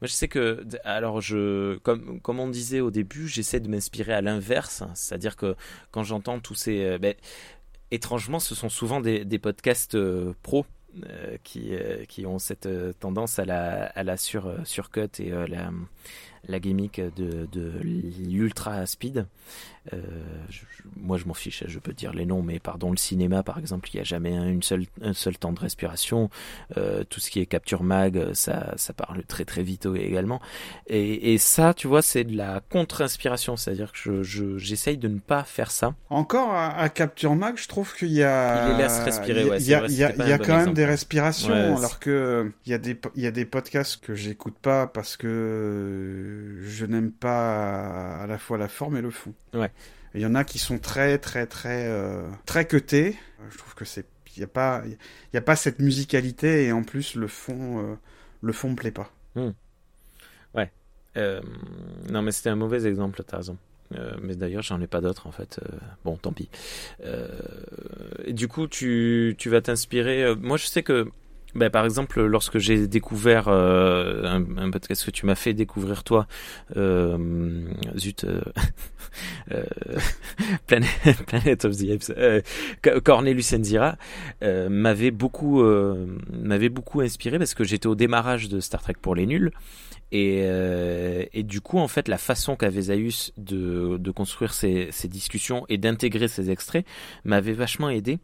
Moi, je sais que alors je comme comme on disait au début, j'essaie de m'inspirer à l'inverse, c'est-à-dire que quand j'entends tous ces euh, ben, étrangement, ce sont souvent des, des podcasts euh, pro. Qui, qui ont cette tendance à la, à la sur, surcut et la, la gimmick de, de l'ultra speed. Euh, moi, je m'en fiche, je peux dire les noms, mais pardon, le cinéma, par exemple, il n'y a jamais une seule, un seul temps de respiration. Euh, tout ce qui est capture mag, ça, ça parle très très vite également. Et, et ça, tu vois, c'est de la contre-inspiration, c'est-à-dire que je, j'essaye de ne pas faire ça. Encore à, capture mag, je trouve qu'il y a. Il laisse respirer, ouais. Il y a, il y a, y a quand même des respirations, alors que il y a des, il y a des podcasts que j'écoute pas parce que je n'aime pas à la fois la forme et le fond. Ouais. Il y en a qui sont très, très, très, euh, très cutés. Je trouve que c'est, il n'y a pas, il a pas cette musicalité et en plus le fond, euh, le fond me plaît pas. Hmm. Ouais. Euh, non, mais c'était un mauvais exemple, t'as raison. mais d'ailleurs, j'en ai pas d'autres en fait. bon, tant pis. et du coup, tu, tu vas t'inspirer. moi, je sais que ben, par exemple, lorsque j'ai découvert euh, un, un, podcast que tu m'as fait découvrir toi, euh, zut, euh, euh Planet, Planet, of the Apes, euh, Cornelius Enzira, euh, m'avait beaucoup, m'avait beaucoup inspiré parce que j'étais au démarrage de Star Trek pour les nuls. Et, et du coup, en fait, la façon qu'avait Zaius de, de construire ces, ces discussions et d'intégrer ces extraits m'avait vachement aidé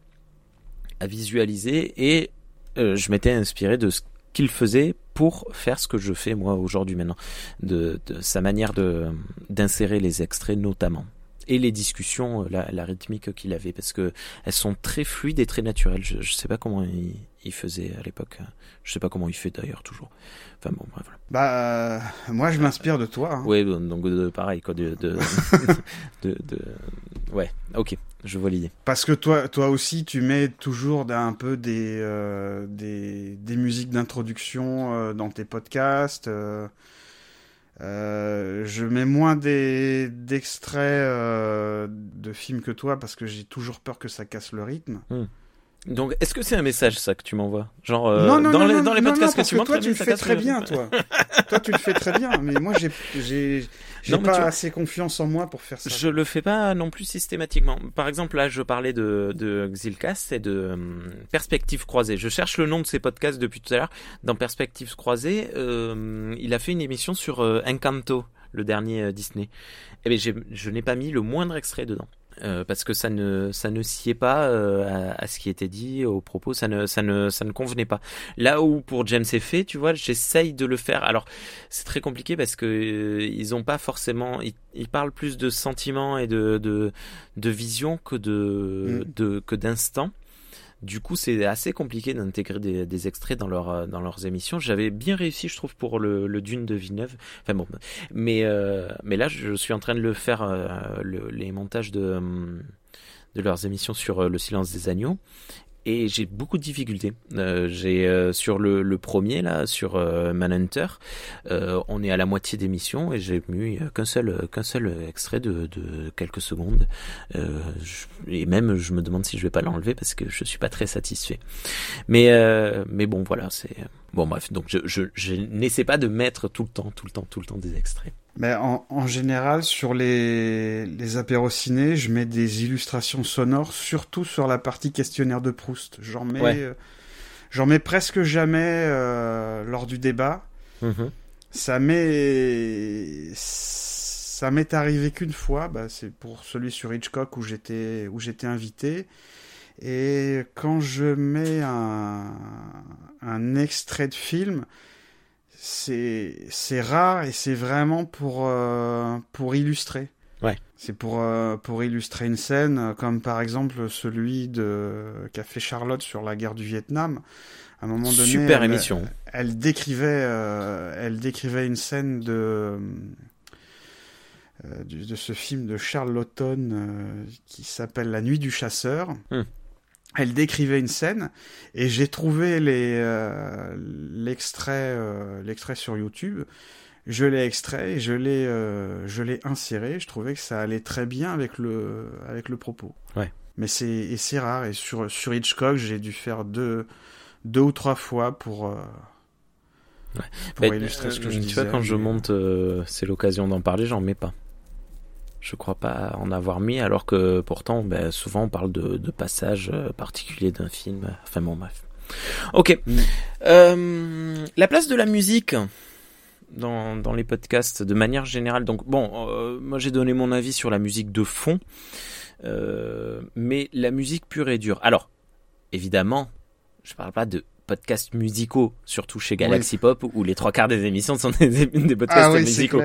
à visualiser et euh, je m'étais inspiré de ce qu'il faisait pour faire ce que je fais moi aujourd'hui maintenant, de, sa manière de d'insérer les extraits notamment et les discussions, euh, la, rythmique qu'il avait, parce que elles sont très fluides et très naturelles. Je, ne sais pas comment il, il faisait à l'époque. Je sais pas comment il fait d'ailleurs toujours. Enfin bon, bref, voilà. Bah, euh, moi je m'inspire de toi. Hein. Oui, donc de, pareil quoi, de, de, de, de, ouais, ok, je vois l'idée. Parce que toi, toi aussi, tu mets toujours un peu des euh, des, des musiques d'introduction dans tes podcasts. Euh, je mets moins d'extraits euh, de films que toi parce que j'ai toujours peur que ça casse le rythme. Hmm. Donc, est-ce que c'est un message ça que tu m'envoies? Genre euh, non, non, dans, les, dans les podcasts que tu que toi, tu le fais très bien, toi. toi, tu le fais très bien, mais moi, j'ai j'ai pas assez confiance en moi pour faire ça. Je le fais pas non plus systématiquement. Par exemple, là, je parlais de, de Xilcast et de um, Perspective croisée. Je cherche le nom de ces podcasts depuis tout à l'heure. Dans Perspective croisée, euh, il a fait une émission sur euh, Encanto, le dernier euh, Disney. Eh bien, je n'ai pas mis le moindre extrait dedans. Euh, parce que ça ne ça ne sied pas euh, à, ce qui était dit au propos ça ne ça ne ça ne convenait pas. Là où pour James Effet tu vois j'essaye de le faire. Alors c'est très compliqué parce que euh, ils ont pas forcément ils, ils, parlent plus de sentiments et de de, de vision que de, mm. de que d'instant du coup, c'est assez compliqué d'intégrer des, extraits euh, dans leurs émissions. J'avais bien réussi, je trouve, pour le, Dune de Villeneuve. Enfin bon, mais, euh, là, je suis en train de le faire, euh, le, les montages de, de leurs émissions sur Le silence des agneaux et j'ai beaucoup de difficultés. Euh, j'ai euh, sur le, le, premier là, sur euh, Manhunter, euh, on est à la moitié d'émission et j'ai mis qu'un seul qu'un seul extrait de, de quelques secondes. Euh, et même je me demande si je vais pas l'enlever parce que je suis pas très satisfait. Mais mais bon voilà, c'est bon bref. Donc je je, je n'essaie pas de mettre tout le temps, tout le temps, tout le temps des extraits. Mais en, en, général, sur les, les apéros ciné, je mets des illustrations sonores, surtout sur la partie questionnaire de Proust. J'en mets, euh, j'en mets presque jamais euh, lors du débat. Mm-hmm. Ça m'est, ça m'est arrivé qu'une fois. Bah, c'est pour celui sur Hitchcock où j'étais, où j'étais invité. Et quand je mets un, un extrait de film, c'est rare et c'est vraiment pour euh, pour illustrer. Ouais. C'est pour euh, pour illustrer une scène comme par exemple celui de qu'a fait Charlotte sur la guerre du Vietnam. À un moment donné, super émission. Elle décrivait euh, elle décrivait une scène de de ce film de Charles Lawton qui s'appelle La nuit du chasseur. Hum elle décrivait une scène et j'ai trouvé les euh, l'extrait euh, l'extrait sur YouTube. Je l'ai extrait et je l'ai euh, je l'ai inséré. Je trouvais que ça allait très bien avec le avec le propos. Ouais. Mais c'est rare et sur sur Hitchcock j'ai dû faire deux deux ou trois fois pour ouais. pour illustrer ce que je disais. Tu vois quand je monte c'est l'occasion d'en parler j'en mets pas. Je crois pas en avoir mis, alors que pourtant, ben, souvent on parle de, de passages euh, particuliers d'un film. Enfin bon, bref. Ok. Mm. Euh, la place de la musique dans, dans les podcasts de manière générale. Donc bon, euh, moi j'ai donné mon avis sur la musique de fond, euh, mais la musique pure et dure. Alors, évidemment, je parle pas de podcasts musicaux, surtout chez Galaxy Pop, où les trois quarts des émissions sont des, des podcasts Ah oui, musicaux.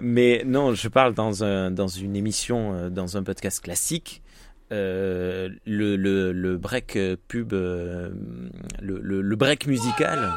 Mais non, je parle dans, un, dans une émission, euh, dans un podcast classique. Euh, le, le, le break pub, euh, le, le, le break musical.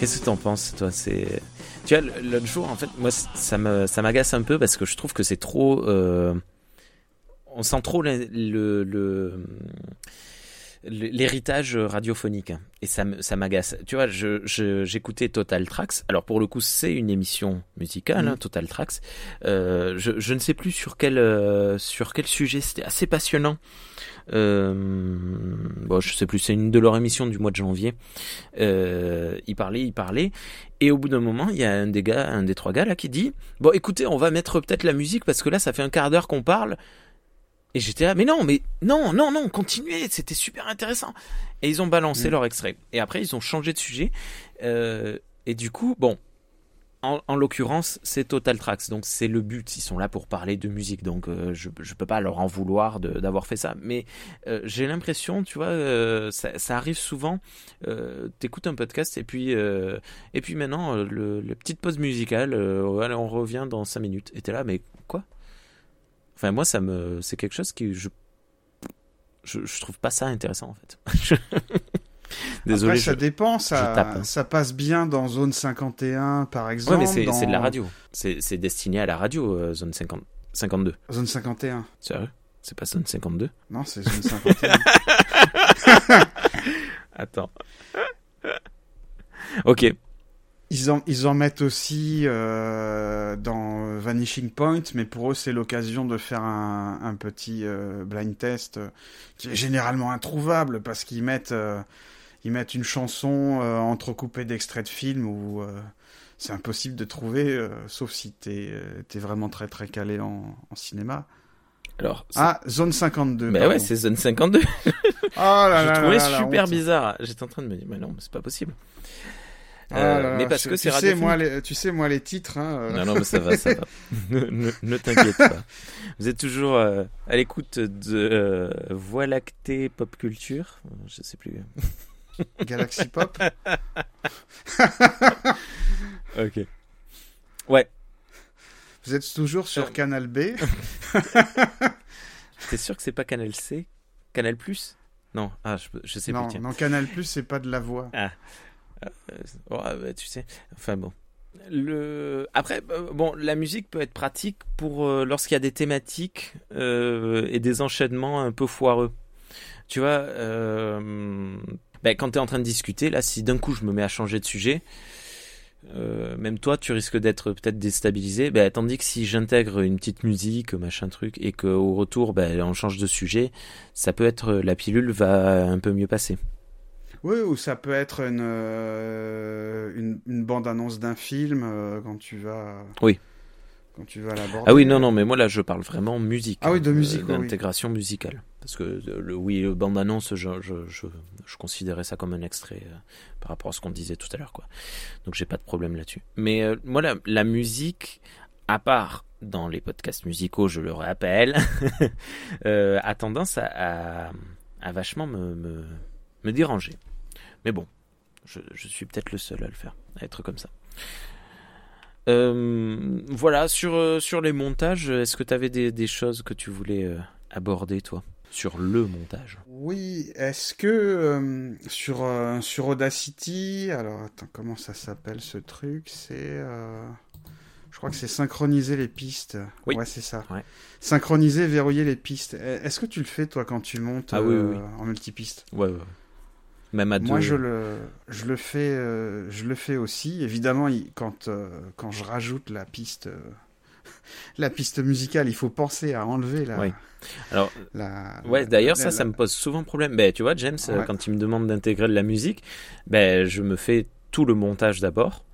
Qu'est-ce que t'en penses, toi C'est, tu vois, l'autre jour, en fait, moi, ça m'agace un peu parce que je trouve que c'est trop, euh, on sent trop le, le- l'héritage radiophonique et ça ça m'agace. Tu vois, je, je- j'écoutais Total Tracks. Alors pour le coup, c'est une émission musicale, hein, Mhm. Total Tracks. Euh, je, je ne sais plus sur quel euh, sur quel sujet. C'était assez passionnant. Euh, bon, je sais plus. C'est une de leurs émissions du mois de janvier. Euh, il parlait, il parlait, et au bout d'un moment, il y a un des gars, un des trois gars là, qui dit bon, écoutez, on va mettre peut-être la musique parce que là, ça fait un quart d'heure qu'on parle. Et j'étais là, mais non, mais non, non, non, continuez, c'était super intéressant. Et ils ont balancé Mm. leur extrait. Et après, ils ont changé de sujet. Euh, et du coup, bon, en, en l'occurrence, c'est Total Tracks, donc c'est le but. Ils sont là pour parler de musique, donc euh, je je peux pas leur en vouloir d'avoir fait ça. Mais euh, j'ai l'impression, tu vois, euh, ça, ça arrive souvent. T'écoutes un podcast et puis et puis maintenant le, le petite pause musicale. allez, on revient dans cinq minutes. Et t'es là, mais quoi? Enfin, moi, ça me, c'est quelque chose qui je je, je trouve pas ça intéressant en fait. Désolé. Après, ça je- dépend, ça, tape, hein. ça passe bien dans Zone 51, par exemple. Ouais, mais c'est dans- de la radio. C'est c'est destiné à la radio, euh, zone 50, 52. Zone 51. Sérieux? C'est pas zone 52 Non, c'est Zone 51. Attends. ok. Ils, en, ils en mettent aussi euh, dans Vanishing Point, mais pour eux, c'est l'occasion de faire un, un petit euh, blind test euh, qui est généralement introuvable parce qu'ils mettent, ils mettent une chanson entrecoupée d'extraits de films où c'est impossible de trouver, sauf si t'es vraiment très très calé en, en cinéma. Alors. Ah, Zone 52. Mais ouais, c'est zone 52. Oh là Je là super bizarre. J'étais en train de me dire, mais non, c'est pas possible. Ah Euh, là mais parce tu- que tu c'est sais, radiophonique. moi, les, tu sais, moi, les titres. Hein, euh, Non, non, mais ça va, ça va. ne ne, ne t'inquiète pas. Vous êtes toujours euh, à l'écoute de euh, Voie lactée pop culture. Je sais plus. Galaxy Pop. Ok. Ouais. Vous êtes toujours sur Euh, Canal B. T'es sûr que c'est pas Canal C? Canal Plus? Non, ah, je, je sais non, plus. Tiens. non, Canal Plus, c'est pas de la voix. Euh, ouais, bah, tu sais. Enfin bon. Le... Après, euh, bon, la musique peut être pratique pour euh, lorsqu'il y a des thématiques euh, et des enchaînements un peu foireux. Tu vois, euh, ben, quand tu es en train de discuter, là, si d'un coup je me mets à changer de sujet, euh, même toi, tu risques d'être peut-être déstabilisé. Ben, tandis que si j'intègre une petite musique, machin truc, et qu'au retour, ben, on change de sujet, ça peut être la pilule va un peu mieux passer. Oui, ou ça peut être une, euh, une, une bande-annonce d'un film euh, quand tu vas. Oui. Quand tu vas l'aborder. Ah oui, non, non, mais moi là je parle vraiment musique. Ah oui, de hein, musique, oui. D'intégration musicale. Parce que euh, le, oui, le bande-annonce, je, je, je, je considérais ça comme un extrait euh, par rapport à ce qu'on disait tout à l'heure. quoi. Donc j'ai pas de problème là-dessus. Mais euh, moi, la, la musique, à part dans les podcasts musicaux, je le rappelle, euh, a tendance à, à, à vachement me, me, me déranger. Mais bon, je, je suis peut-être le seul à le faire, à être comme ça. Euh, voilà, sur, euh, sur les montages, est-ce que tu avais des, des choses que tu voulais euh, aborder, toi, sur le montage Oui, est-ce que euh, sur, euh, sur Audacity, alors attends, comment ça s'appelle ce truc? C'est. euh, Je crois que c'est synchroniser les pistes. Oui. Ouais, c'est ça. Ouais. Synchroniser, verrouiller les pistes. Est-ce que tu le fais, toi, quand tu montes Ah oui, oui, oui. en multipiste? Ouais, ouais. Même à deux. Moi, je le, je le fais, euh, je le fais aussi. Évidemment, il- quand, euh, quand je rajoute la piste, euh, la piste musicale, il faut penser à enlever la. Oui. Alors, la- Ouais, d'ailleurs, la- ça, ça me pose souvent problème. Ben, tu vois, James, Ouais. quand il me demande d'intégrer de la musique, ben, je me fais tout le montage d'abord.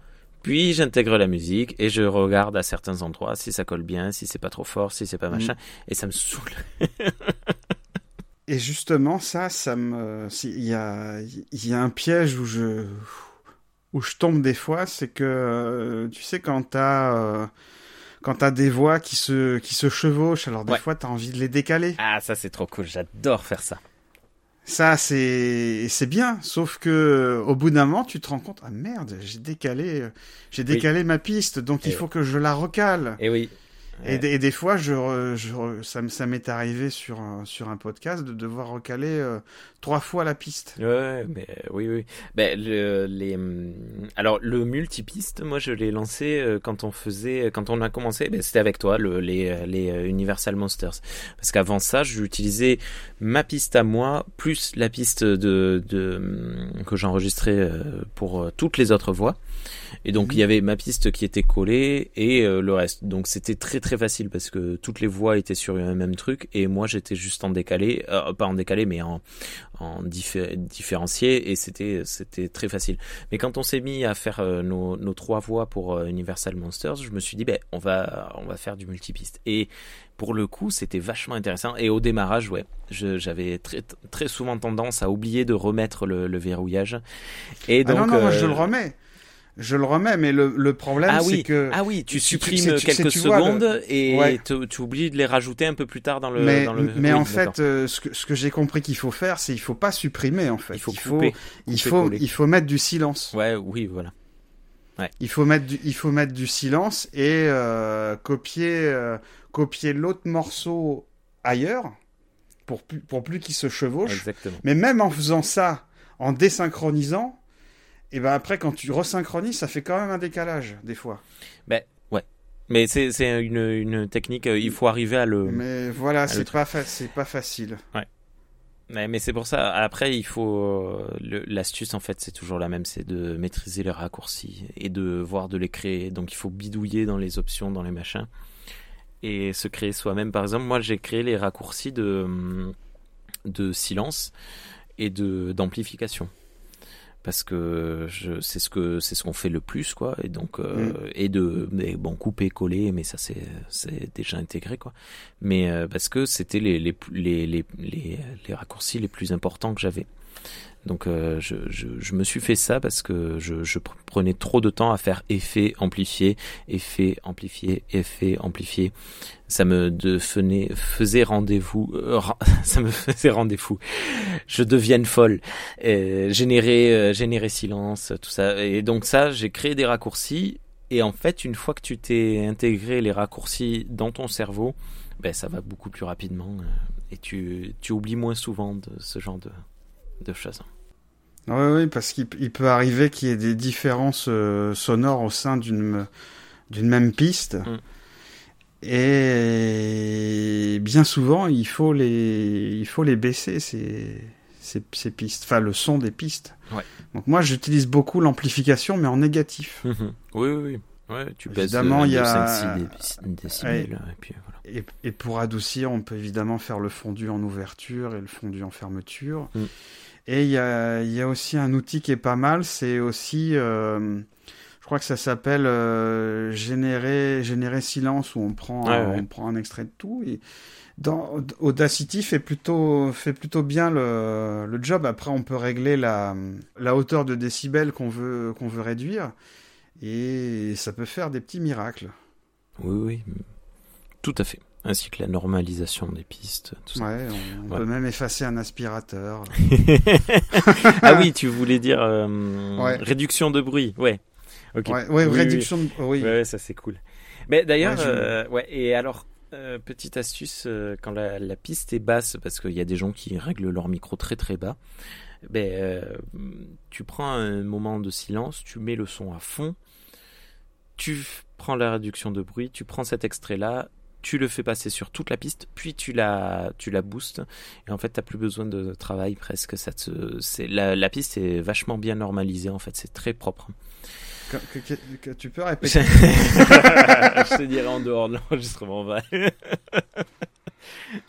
Puis j'intègre la musique et je regarde à certains endroits si ça colle bien, si c'est pas trop fort, si c'est pas machin. Mm. Et ça me saoule. Et justement, ça, ça me, il y a, il y a un piège où je, où je tombe des fois, c'est que, euh, tu sais, quand t'as, euh, quand t'as des voix qui se, qui se chevauchent, alors des Ouais. fois t'as envie de les décaler. Ah, ça c'est trop cool. J'adore faire ça. Ça, c'est, c'est bien. Sauf que, au bout d'un moment, tu te rends compte, ah merde, j'ai décalé, euh, j'ai décalé ma piste, donc il Et- faut que je la recale. Et oui. Et, et des fois, je, je ça, ça m'est arrivé sur un, sur un podcast de devoir recaler euh, trois fois la piste. Ouais, mais oui, oui. Ben, le, les, hum, alors le multipiste, moi je l'ai lancé euh, quand on faisait, quand on a commencé, ben, c'était avec toi, le, les, les euh, Universal Monsters. Parce qu'avant ça, j'utilisais ma piste à moi plus la piste de, de hum, que j'enregistrais euh, pour euh, toutes les autres voix. Et donc Mhm. il y avait ma piste qui était collée et euh, le reste. Donc c'était très très facile parce que toutes les voix étaient sur un même truc et moi j'étais juste en décalé, euh, pas en décalé mais en en diffé- différencié et c'était c'était très facile. Mais quand on s'est mis à faire euh, nos, nos trois voix pour euh, Universal Monsters, je me suis dit ben on va on va faire du multipiste et pour le coup, c'était vachement intéressant. Et au démarrage, ouais, j'avais très, très souvent tendance à oublier de remettre le, le verrouillage. Et Ah donc, non, non, moi je le remets. Je le remets, mais le, le problème, ah c'est que. ah oui, tu supprimes tu- quelques tu vois, le- secondes et Ouais. tu, oublies de les rajouter un peu plus tard dans le. mais dans le... mais oui, en fait, euh, ce que, ce que j'ai compris qu'il faut faire, c'est il faut pas supprimer en fait. il faut il faut, couper. il faut, coller. il faut mettre du silence. Ouais, oui, voilà. Il faut mettre du, il faut mettre du silence et euh, copier, euh, copier l'autre morceau ailleurs pour pour plus qu'il se chevauche. Exactement. Mais même en faisant ça, en désynchronisant, et ben après quand tu resynchronises, ça fait quand même un décalage des fois. Mais c'est c'est une, une technique, euh, il faut arriver à le. Mais voilà, c'est pas fa- pas facile. Mais, mais c'est pour ça. Après, il faut euh, l'astuce en fait, c'est toujours la même, c'est de maîtriser les raccourcis et de voir de les créer. Donc, il faut bidouiller dans les options, dans les machins, et se créer soi-même. Par exemple, moi, j'ai créé les raccourcis de hum, de silence et de d'amplification parce que c'est ce que c'est ce qu'on fait le plus quoi. Et donc euh, et de bon couper coller mais ça c'est c'est déjà intégré quoi. Mais euh, parce que c'était les les, les les les les raccourcis les plus importants que j'avais donc euh, je, je, je me suis fait ça parce que je, je pr- prenais trop de temps à faire effet amplifié effet amplifié effet amplifié ça me devenait faisait rendez-vous euh, ça me faisait rendez-vous. Je devienne folle. Générer euh, générer silence tout ça. Et donc ça j'ai créé des raccourcis. Et en fait une fois que tu t'es intégré les raccourcis dans ton cerveau ben ça va beaucoup plus rapidement euh, et tu tu oublies moins souvent de ce genre de de choses Oui, oui, parce qu'il il peut arriver qu'il y ait des différences euh, sonores au sein d'une d'une même piste. Mm. Et bien souvent, il faut les, il faut les baisser, ces, ces, ces pistes. Enfin, le son des pistes. Ouais. Donc moi, j'utilise beaucoup l'amplification, mais en négatif. oui oui oui ouais tu baisses Évidemment, de, il y a- 5 6 décibels et puis voilà Et, et pour adoucir, on peut évidemment faire le fondu en ouverture et le fondu en fermeture. Mm. Et il y a, il y a aussi un outil qui est pas mal, c'est aussi, euh, je crois que ça s'appelle euh, générer, générer silence, où on prend, Ouais, un, ouais. on prend un extrait de tout. Et dans, Audacity fait plutôt, fait plutôt bien le, le job. Après, on peut régler la, la hauteur de décibels qu'on veut, qu'on veut réduire. Et ça peut faire des petits miracles. oui oui tout à fait ainsi que la normalisation des pistes tout ça Ouais, on, on Ouais. peut même effacer un aspirateur. ah oui, tu voulais dire euh, Ouais. réduction de bruit, ouais. Oui, oui. réduction de... Oui. Ouais, ouais, ça c'est cool. Mais d'ailleurs, euh, ouais, et alors, euh, petite astuce, euh, quand la, la piste est basse, parce qu'il y a des gens qui règlent leur micro très très bas, ben, euh, tu prends un moment de silence, tu mets le son à fond, tu prends la réduction de bruit, tu prends cet extrait-là, tu le fais passer sur toute la piste, puis tu la, tu la boostes, et en fait, t'as plus besoin de travail presque. Ça te, c'est, la, la piste est vachement bien normalisée, en fait, c'est très propre. Que- que- que- que tu peux répéter je te dirai en dehors de l'enregistrement. va.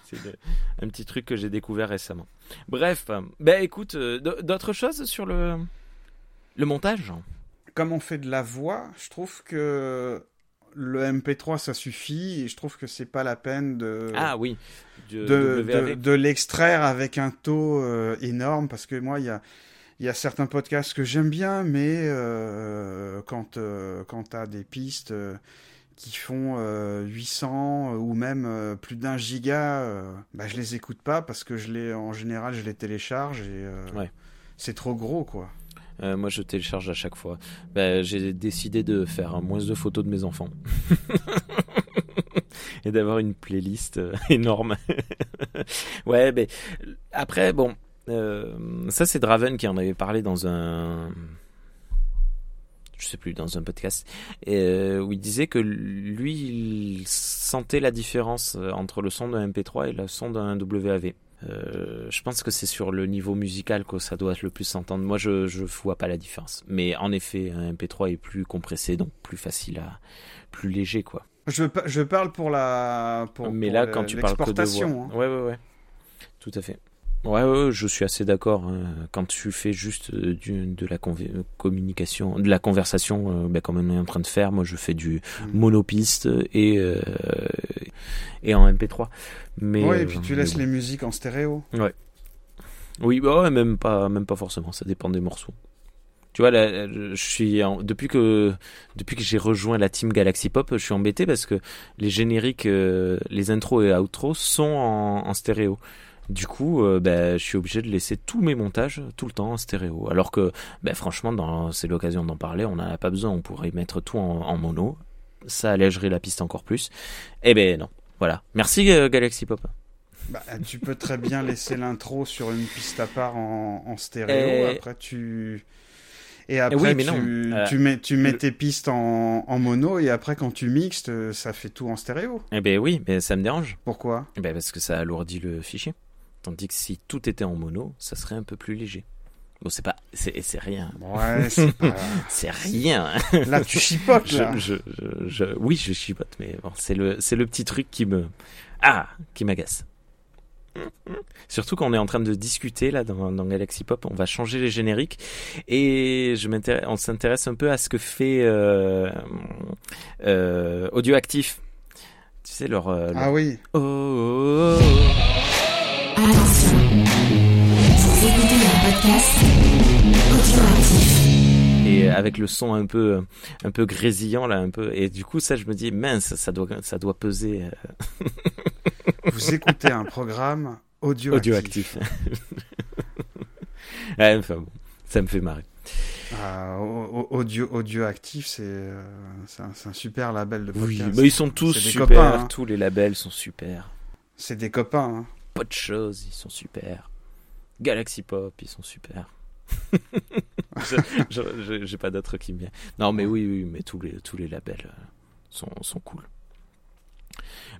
C'est de- un petit truc que j'ai découvert récemment. Bref, ben écoute, euh, d'autres choses sur le, le montage? Comme on fait de la voix, je trouve que le MP3 ça suffit et je trouve que c'est pas la peine de Ah oui, de, de, WAV. de, de l'extraire avec un taux euh, énorme parce que moi il y a il y a certains podcasts que j'aime bien mais euh, quand euh, quand t'as des pistes euh, qui font euh, 800 ou même plus d'un giga bah je les écoute pas parce que je les en général je les télécharge et Ouais. c'est trop gros quoi Euh, moi, je télécharge à chaque fois. Ben, j'ai décidé de faire moins de photos de mes enfants. Et d'avoir une playlist euh, énorme. ouais, mais après, bon, euh, ça c'est Draven qui en avait parlé dans un. Je sais plus, dans un podcast, où il disait que lui, il sentait la différence entre le son d'un MP3 et le son d'un WAV. Euh, je pense que c'est sur le niveau musical que ça doit le plus s'entendre. Moi, je je vois pas la différence. Mais en effet, un MP3 est plus compressé, donc plus facile à, plus léger, quoi. je, pa- je parle pour la pour, Mais pour là, quand tu parles que de voix, hein. ouais, ouais, ouais, tout à fait. Ouais, ouais, ouais, je suis assez d'accord. hein. Quand tu fais juste euh, du, de la euh, communication, de la conversation, ben, comme on est en train de faire, moi, je fais du Mm. monopiste et euh, et en MP3. Mais Ouais, et puis tu laisses bon. les musiques en stéréo. Oui, bah ouais, même pas, même pas forcément. Ça dépend des morceaux. Tu vois, là, je suis en- depuis que depuis que j'ai rejoint la team Galaxy Pop, je suis embêté parce que les génériques, les intros et outros sont en, en stéréo. Du coup, euh, ben, je suis obligé de laisser tous mes montages tout le temps en stéréo. Alors que, ben, franchement, dans- c'est l'occasion d'en parler. On n'en a pas besoin. On pourrait mettre tout en, en mono. Ça allégerait la piste encore plus. Eh ben non. Voilà. Merci euh, Galaxy Pop. Bah, tu peux très bien laisser l'intro sur une piste à part en, en stéréo. Et- Après, tu. Et après, oui, mais tu, non. Euh, tu mets, tu mets tes pistes en, en mono et après, quand tu mixes, ça fait tout en stéréo. Eh ben oui, mais ça me dérange. Pourquoi? Eh ben parce que ça alourdit le fichier. Tandis que si tout était en mono, ça serait un peu plus léger. Bon, c'est pas, c'est, c'est rien. Ouais, c'est pas. C'est rien. Là, tu chipotes, Je, là. je, je, je- oui, je chipote, mais bon, c'est le, c'est le petit truc qui me, ah, qui m'agace. Surtout quand on est en train de discuter là dans, dans Galaxy Pop, on va changer les génériques et je m'intéresse, on s'intéresse un peu à ce que fait euh, euh, Audioactif. Tu sais leur, euh, leur- Ah oui. Oh, oh, oh. Attention, vous écoutez un podcast audioactif. et avec le son un peu un peu grésillant là un peu et du coup ça je me dis mince ça doit ça doit peser euh, Vous écoutez un programme audio audioactif ouais, enfin bon ça me fait marrer Ah, au- au- audio, audioactif, c'est euh, c'est un, super label de oui podcast. mais ils sont tous super copains, hein. tous les labels sont super C'est des copains. hein. Pas de choses ils sont super Galaxy Pop ils sont super j'ai pas d'autre qui me vient non mais oui oui mais tous les tous les labels euh, sont sont cool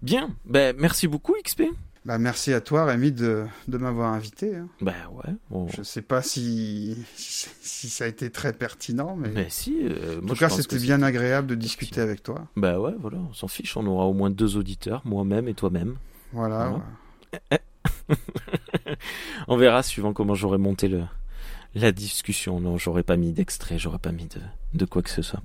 bien ben merci beaucoup XP Bah, merci à toi, Rémi, de, de m'avoir invité. hein. ben ouais bon. Je sais pas si, si ça a été très pertinent, mais, Mais si, euh, en moi tout cas, c'était bien agréable de discuter avec toi. Bah ouais, voilà, on s'en fiche, on aura au moins deux auditeurs, moi-même et toi-même. Voilà. Voilà. On verra suivant comment j'aurai monté le, la discussion. Non, j'aurais pas mis d'extrait, j'aurais pas mis de, de quoi que ce soit.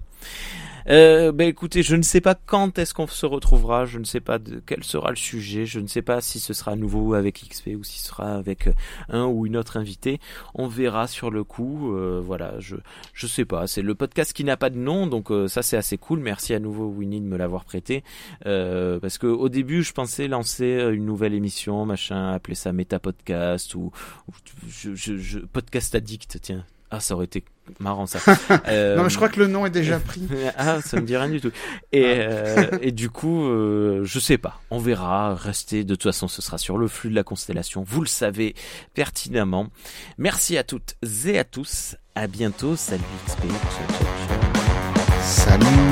Euh, ben écoutez, je ne sais pas quand est-ce qu'on se retrouvera, je ne sais pas de quel sera le sujet, je ne sais pas si ce sera à nouveau avec XP ou si ce sera avec euh, un ou une autre invité. On verra sur le coup. euh, voilà, je je sais pas. C'est le podcast qui n'a pas de nom, donc euh, ça c'est assez cool. Merci à nouveau Winnie de me l'avoir prêté, euh, parce que au début je pensais lancer euh, une nouvelle émission, machin, appeler ça Méta Podcast ou, ou je, je, je- podcast addict. Tiens, ah ça aurait été marrant ça. Euh, Non, mais je crois que le nom est déjà pris. ah, ça me dit rien du tout. Et, euh, et du coup, euh, je sais pas. On verra. Restez. De toute façon, ce sera sur le flux de la constellation. Vous le savez pertinemment. Merci à toutes et à tous. À bientôt. Salut XP. Ciao, ciao, ciao. Salut